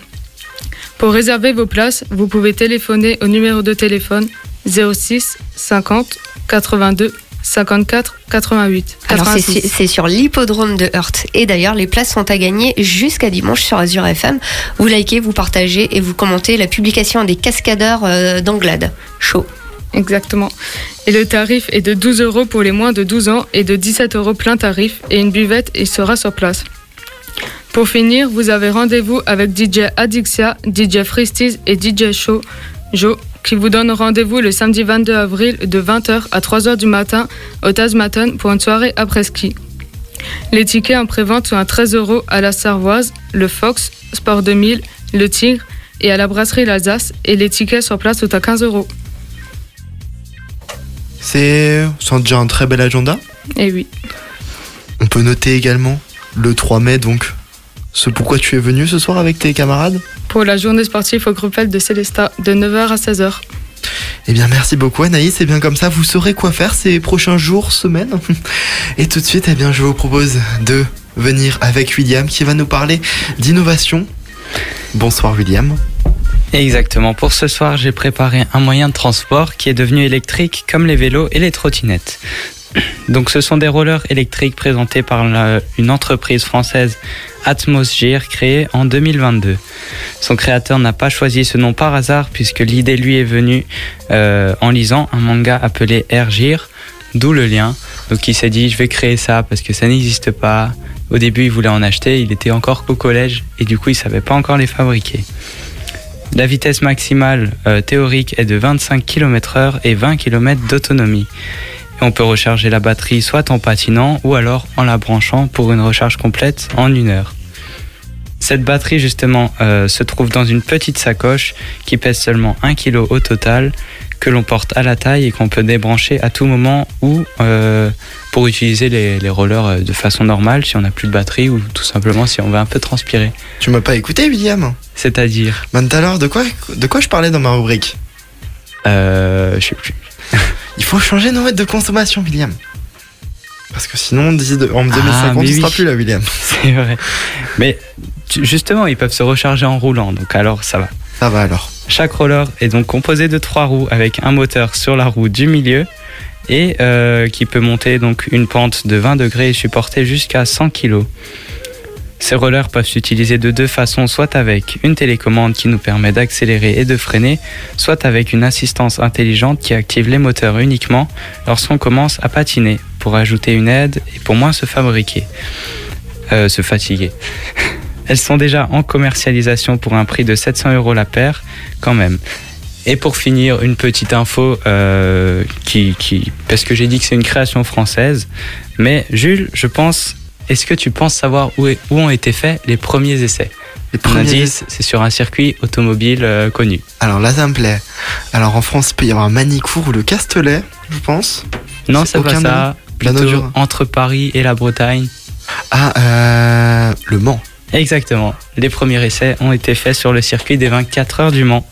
Pour réserver vos places, vous pouvez téléphoner au numéro de téléphone 06 50 82 54 88. Alors c'est 86. c'est sur l'hippodrome de Heurt. Et d'ailleurs, les places sont à gagner jusqu'à dimanche sur Azure FM. Vous likez, vous partagez et vous commentez la publication des cascadeurs euh, d'Anglade. Chaud. Exactement. Et le tarif est de 12 euros pour les moins de 12 ans et de 17 euros plein tarif et une buvette et sera sur place. Pour finir, vous avez rendez-vous avec DJ Adixia, DJ Freesties et DJ Show Joe qui vous donnent rendez-vous le samedi 22 avril de 20h à 3h du matin au Tasmaton pour une soirée après-ski. Les tickets en prévente sont à 13 euros à la Sarvoise, le Fox, Sport 2000, le Tigre et à la brasserie l'Alsace et les tickets sur place sont à 15 euros. C'est déjà un très bel agenda? Et oui. On peut noter également le 3 mai, donc ce pourquoi tu es venu ce soir avec tes camarades Pour la journée sportive au groupe L de Célesta, de 9h à 16h. Eh bien, merci beaucoup Anaïs. Et bien comme ça, vous saurez quoi faire ces prochains jours, semaines. Et tout de suite, eh bien, je vous propose de venir avec William qui va nous parler d'innovation. Bonsoir William. Exactement. Pour ce soir, j'ai préparé un moyen de transport qui est devenu électrique comme les vélos et les trottinettes. Donc ce sont des rollers électriques présentés par une entreprise française Atmosgear créée en 2022. Son créateur n'a pas choisi ce nom par hasard puisque l'idée lui est venue euh, en lisant un manga appelé Ergir, d'où le lien. Donc il s'est dit je vais créer ça parce que ça n'existe pas. Au début il voulait en acheter, il était encore qu'au collège et du coup il savait pas encore les fabriquer. La vitesse maximale euh, théorique est de 25 km/h et 20 km d'autonomie. Et on peut recharger la batterie soit en patinant ou alors en la branchant pour une recharge complète en une heure. Cette batterie justement euh, se trouve dans une petite sacoche qui pèse seulement 1 kg au total, que l'on porte à la taille et qu'on peut débrancher à tout moment ou euh, pour utiliser les, les rollers euh, de façon normale si on n'a plus de batterie ou tout simplement si on veut un peu transpirer. Tu m'as pas écouté William? C'est-à-dire? Ben tout à l'heure, de quoi, de quoi je parlais dans ma rubrique? Euh, je sais plus. Il faut changer nos modes de consommation, William. Parce que sinon, en 2050, Ah, oui. plus là, William. C'est vrai. Mais justement, ils peuvent se recharger en roulant, donc alors ça va. Ça va alors. Chaque roller est donc composé de trois roues avec un moteur sur la roue du milieu et euh, qui peut monter donc une pente de 20 degrés et supporter jusqu'à 100 kg. Ces rollers peuvent s'utiliser de deux façons, soit avec une télécommande qui nous permet d'accélérer et de freiner, soit avec une assistance intelligente qui active les moteurs uniquement lorsqu'on commence à patiner, pour ajouter une aide et pour moins se fabriquer, euh, se fatiguer. Elles sont déjà en commercialisation pour un prix de 700 euros la paire, quand même. Et pour finir, une petite info euh, qui, qui, parce que j'ai dit que c'est une création française, mais Jules, je pense, est-ce que tu penses savoir où, est- où ont été faits les premiers essais Les premiers indice, c'est sur un circuit automobile euh, connu. Alors là, ça me plaît. Alors en France, il peut y avoir Manicourt ou le Castellet, je pense. Non, c'est pas ça. Plutôt entre Paris et la Bretagne. Ah, euh, le Mans. Exactement. Les premiers essais ont été faits sur le circuit des 24 heures du Mans.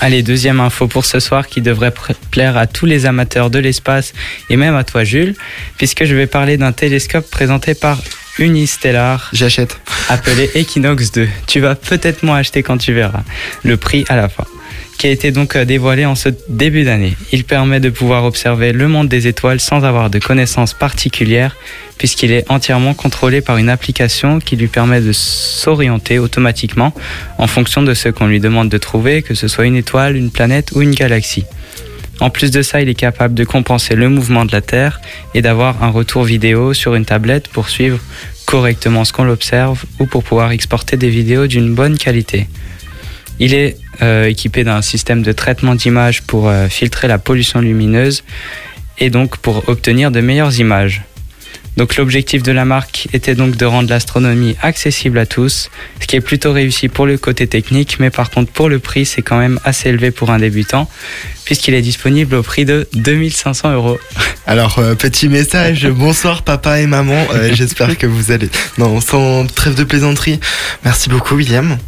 Allez, deuxième info pour ce soir qui devrait plaire à tous les amateurs de l'espace et même à toi Jules, puisque je vais parler d'un télescope présenté par Unistellar. J'achète. Appelé Equinox 2. Tu vas peut-être moins acheter quand tu verras. Le prix à la fin. Qui a été donc euh, dévoilé en ce début d'année. Il permet de pouvoir observer le monde des étoiles sans avoir de connaissances particulières, puisqu'il est entièrement contrôlé par une application qui lui permet de s'orienter automatiquement en fonction de ce qu'on lui demande de trouver, que ce soit une étoile, une planète ou une galaxie. En plus de ça, il est capable de compenser le mouvement de la Terre et d'avoir un retour vidéo sur une tablette pour suivre correctement ce qu'on l'observe ou pour pouvoir exporter des vidéos d'une bonne qualité. Il est euh, équipé d'un système de traitement d'image pour euh, filtrer la pollution lumineuse et donc pour obtenir de meilleures images. Donc l'objectif de la marque était donc de rendre l'astronomie accessible à tous, ce qui est plutôt réussi pour le côté technique, mais par contre pour le prix c'est quand même assez élevé pour un débutant, puisqu'il est disponible au prix de 2500 euros. Alors, euh, petit message, bonsoir papa et maman, euh, j'espère que vous allez... Non, sans trêve de plaisanterie, merci beaucoup William.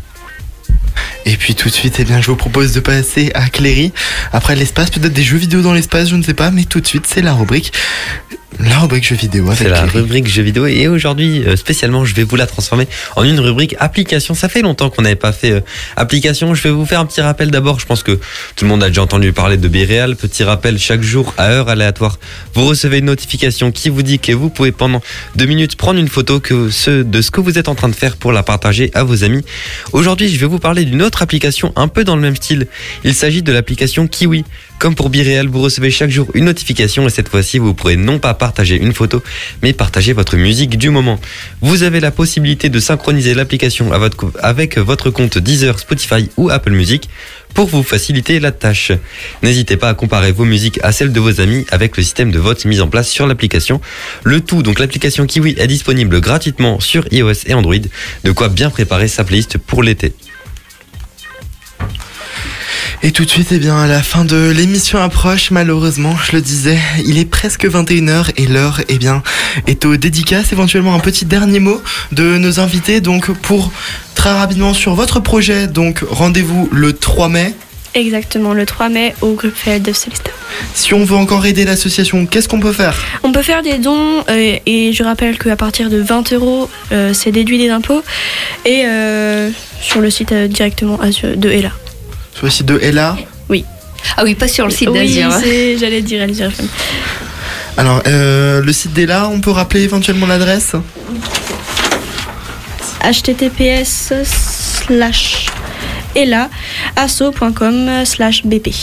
Et puis tout de suite, eh je vous propose de passer à Cléry. Après l'espace, peut-être des jeux vidéo dans l'espace, je ne sais pas, mais tout de suite, c'est la rubrique... La rubrique jeux vidéo C'est la Cléry. rubrique jeux vidéo et aujourd'hui euh, spécialement je vais vous la transformer en une rubrique application. Ça fait longtemps qu'on n'avait pas fait euh, application. Je vais vous faire un petit rappel d'abord. Je pense que tout le monde a déjà entendu parler de Bireal. Petit rappel chaque jour à heure aléatoire. Vous recevez une notification qui vous dit que vous pouvez pendant deux minutes prendre une photo que ce, de ce que vous êtes en train de faire pour la partager à vos amis. Aujourd'hui je vais vous parler d'une autre application un peu dans le même style. Il s'agit de l'application Kiwi. Comme pour Bireal, vous recevez chaque jour une notification et cette fois-ci, vous pourrez non pas partager une photo, mais partager votre musique du moment. Vous avez la possibilité de synchroniser l'application avec votre compte Deezer, Spotify ou Apple Music pour vous faciliter la tâche. N'hésitez pas à comparer vos musiques à celles de vos amis avec le système de vote mis en place sur l'application. Le tout, donc l'application Kiwi est disponible gratuitement sur iOS et Android, de quoi bien préparer sa playlist pour l'été. Et tout de suite, eh bien, la fin de l'émission approche, malheureusement, je le disais, il est presque 21h et l'heure, eh bien, est aux dédicaces. Éventuellement, un petit dernier mot de nos invités. Donc, pour très rapidement sur votre projet, donc, rendez-vous le 3 mai. Exactement, le 3 mai au groupe Feld de Célestin. Si on veut encore aider l'association, qu'est-ce qu'on peut faire? On peut faire des dons euh, et je rappelle qu'à partir de 20 euros, euh, c'est déduit des impôts et euh, sur le site directement de Ella. Sur le site de Ella Oui. Ah oui, pas sur le site Oui, j'allais dire FM. Alors, euh, le site d'Ella, on peut rappeler éventuellement l'adresse https slash ella asso.com slash bp.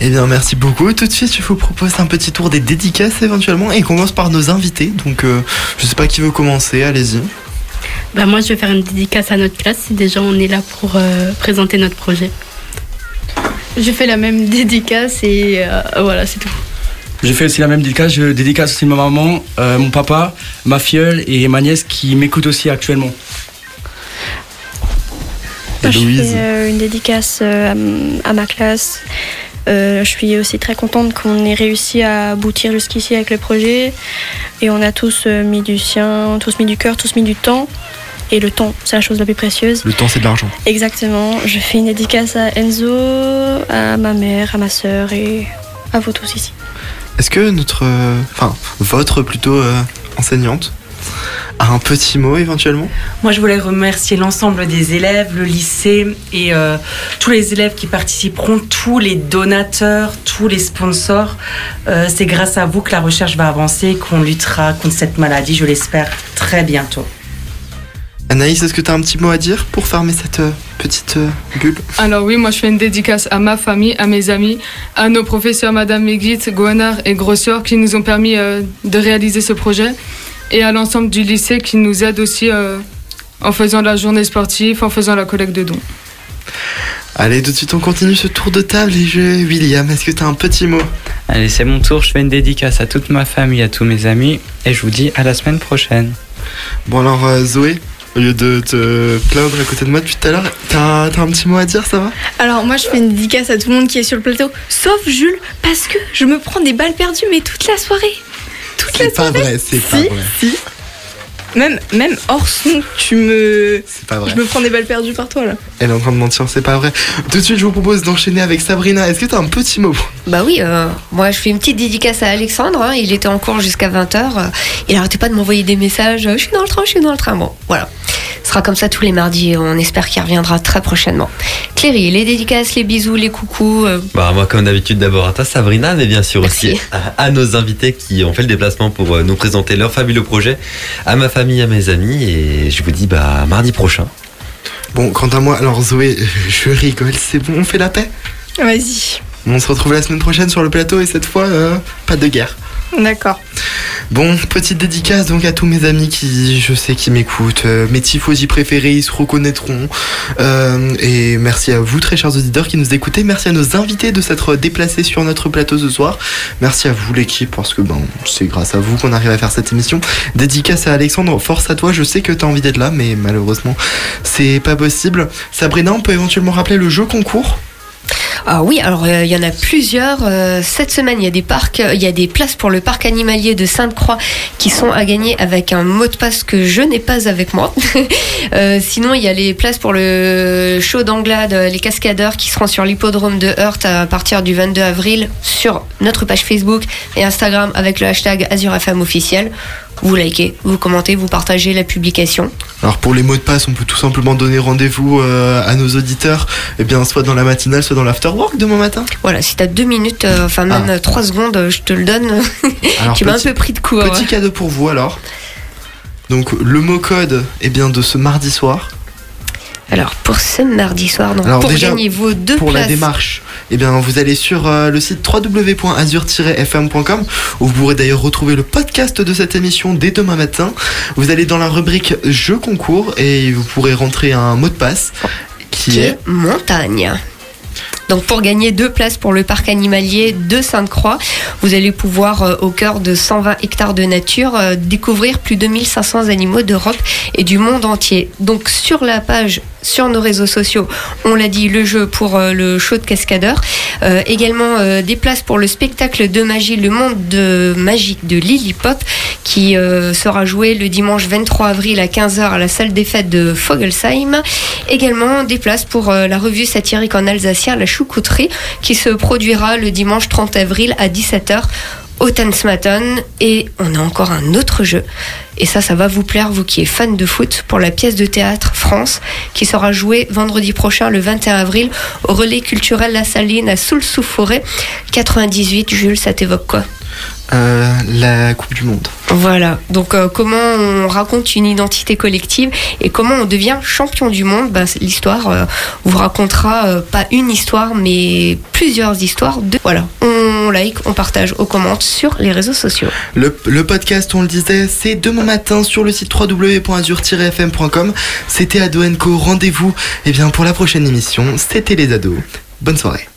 Eh bien, merci beaucoup. Tout de suite, je vous propose un petit tour des dédicaces éventuellement et on commence par nos invités. Donc, euh, je sais pas qui veut commencer, allez-y. Bah, moi, je vais faire une dédicace à notre classe si déjà on est là pour euh, présenter notre projet. Je fais la même dédicace et euh, voilà, c'est tout. Je fais aussi la même dédicace. Je dédicace aussi ma maman, euh, mon papa, ma filleule et ma nièce qui m'écoutent aussi actuellement. Moi, je fais euh, une dédicace euh, à, ma classe. Euh, je suis aussi très contente qu'on ait réussi à aboutir jusqu'ici avec le projet. Et on a tous euh, mis du sien, tous mis du cœur, tous mis du temps. Et le temps, c'est la chose la plus précieuse. Le temps, c'est de l'argent. Exactement. Je fais une dédicace à Enzo, à ma mère, à ma sœur et à vous tous ici. Est-ce que notre. euh, Enfin, votre plutôt euh, enseignante a un petit mot éventuellement? Moi, je voulais remercier l'ensemble des élèves, le lycée et euh, tous les élèves qui participeront, tous les donateurs, tous les sponsors. Euh, C'est grâce à vous que la recherche va avancer et qu'on luttera contre cette maladie, je l'espère, très bientôt. Anaïs, est-ce que tu as un petit mot à dire pour fermer cette euh, petite euh, bulle Alors oui, moi je fais une dédicace à ma famille, à mes amis, à nos professeurs Madame Megit, Goanard et Grossior qui nous ont permis euh, de réaliser ce projet et à l'ensemble du lycée qui nous aide aussi euh, en faisant la journée sportive, en faisant la collecte de dons. Allez, tout de suite, on continue ce tour de table et je. William, est-ce que tu as un petit mot? Allez, c'est mon tour. Je fais une dédicace à toute ma famille, à tous mes amis. Et je vous dis à la semaine prochaine. Bon, alors, euh, Zoé, au lieu de te plaindre à côté de moi depuis tout à l'heure, t'as t'as un petit mot à dire, ça va? Alors moi je fais une dédicace à tout le monde qui est sur le plateau, sauf Jules, parce que je me prends des balles perdues mais toute la soirée. Toute la C'est pas soirée. vrai, c'est pas vrai. Même, même hors son, tu me. C'est pas vrai. Je me prends des balles perdues par toi là. Elle est en train de mentir, c'est pas vrai. Tout de suite, je vous propose d'enchaîner avec Sabrina. Est-ce que t'as un petit mot Bah oui, euh, moi je fais une petite dédicace à Alexandre. hein, il était en cours jusqu'à 20h. il arrêtait pas de m'envoyer des messages. euh, Je suis dans le train, je suis dans le train. Bon, voilà. Ce sera comme ça tous les mardis. On espère qu'il reviendra très prochainement. Cléry, les dédicaces, les bisous, les coucous. euh, Bah, moi, comme d'habitude, d'abord à toi, Sabrina, mais bien sûr aussi à, à nos invités qui ont fait le déplacement pour euh, nous présenter leur fabuleux projet, à ma famille, à mes amis, et je vous dis bah mardi prochain. Bon, quant à moi, alors Zoé, je rigole, c'est bon, on fait la paix? Vas-y. On se retrouve la semaine prochaine sur le plateau et cette fois, euh, pas de guerre. D'accord. Bon, petite dédicace donc à tous mes amis qui, je sais, qui m'écoutent, euh, mes tifosi préférés, ils se reconnaîtront. Euh, et merci à vous, très chers auditeurs, qui nous écoutez. Merci à nos invités de s'être déplacés sur notre plateau ce soir. Merci à vous, l'équipe, parce que ben, c'est grâce à vous qu'on arrive à faire cette émission. Dédicace à Alexandre, force à toi, je sais que t'as envie d'être là, mais malheureusement, c'est pas possible. Sabrina, on peut éventuellement rappeler le jeu concours? Ah oui, alors euh, il y en a plusieurs. Euh, cette semaine, il y a des parcs, euh, il y a des places pour le parc animalier de Sainte-Croix qui sont à gagner avec un mot de passe que je n'ai pas avec moi. Sinon, il y a les places pour le show d'Anglade, les cascadeurs qui seront sur l'hippodrome de Heurt à partir du 22 avril sur notre page Facebook et Instagram avec le hashtag AzurFM officiel. Vous likez, vous commentez, vous partagez la publication. Alors pour les mots de passe, on peut tout simplement donner rendez-vous euh, à nos auditeurs, et bien soit dans la matinale, soit dans l'afterwork demain matin. Voilà, si t'as deux minutes, euh, enfin même Ah. trois secondes, euh, je te le donne. Alors, tu m'as un peu pris de court. Petit cadeau pour vous alors. Donc le mot code est bien de ce mardi soir. Alors pour ce mardi soir, donc Alors, pour déjà, gagner vos deux pour places. la démarche, eh bien vous allez sur euh, le site www.azur-fm.com où vous pourrez d'ailleurs retrouver le podcast de cette émission dès demain matin. Vous allez dans la rubrique jeux concours et vous pourrez rentrer un mot de passe qui, qui est est montagne. Donc pour gagner deux places pour le parc animalier de Sainte-Croix, vous allez pouvoir euh, au cœur de 120 hectares de nature euh, découvrir plus de 1500 animaux d'Europe et du monde entier. Donc sur la page sur nos réseaux sociaux. On l'a dit, le jeu pour euh, le show de cascadeur. Euh, également des places pour le spectacle de magie, le monde de magique de Lily Pop, qui sera joué le dimanche 23 avril à 15h à la salle des fêtes de Fogelsheim. Également des places pour la revue satirique en alsacien La Choucouterie, qui se produira le dimanche 30 avril à 17h au Tansmaton. Et on a encore un autre jeu. Et ça, ça va vous plaire, vous qui êtes fan de foot, pour la pièce de théâtre France, qui sera jouée vendredi prochain, le 21 avril, au relais culturel La Saline à Soul-sous-Forêt. 98, Jules, ça t'évoque quoi? Euh, la Coupe du Monde. Voilà, donc euh, comment on raconte une identité collective et comment on devient champion du monde? Bah, L'histoire euh, vous racontera pas une histoire mais plusieurs histoires. De... Voilà, on like, on partage, on commente sur les réseaux sociaux. Le, le podcast, on le disait, c'est demain matin sur le site www.azur-fm.com. C'était Ado Co. Rendez-vous eh bien, pour la prochaine émission. C'était les ados. Bonne soirée.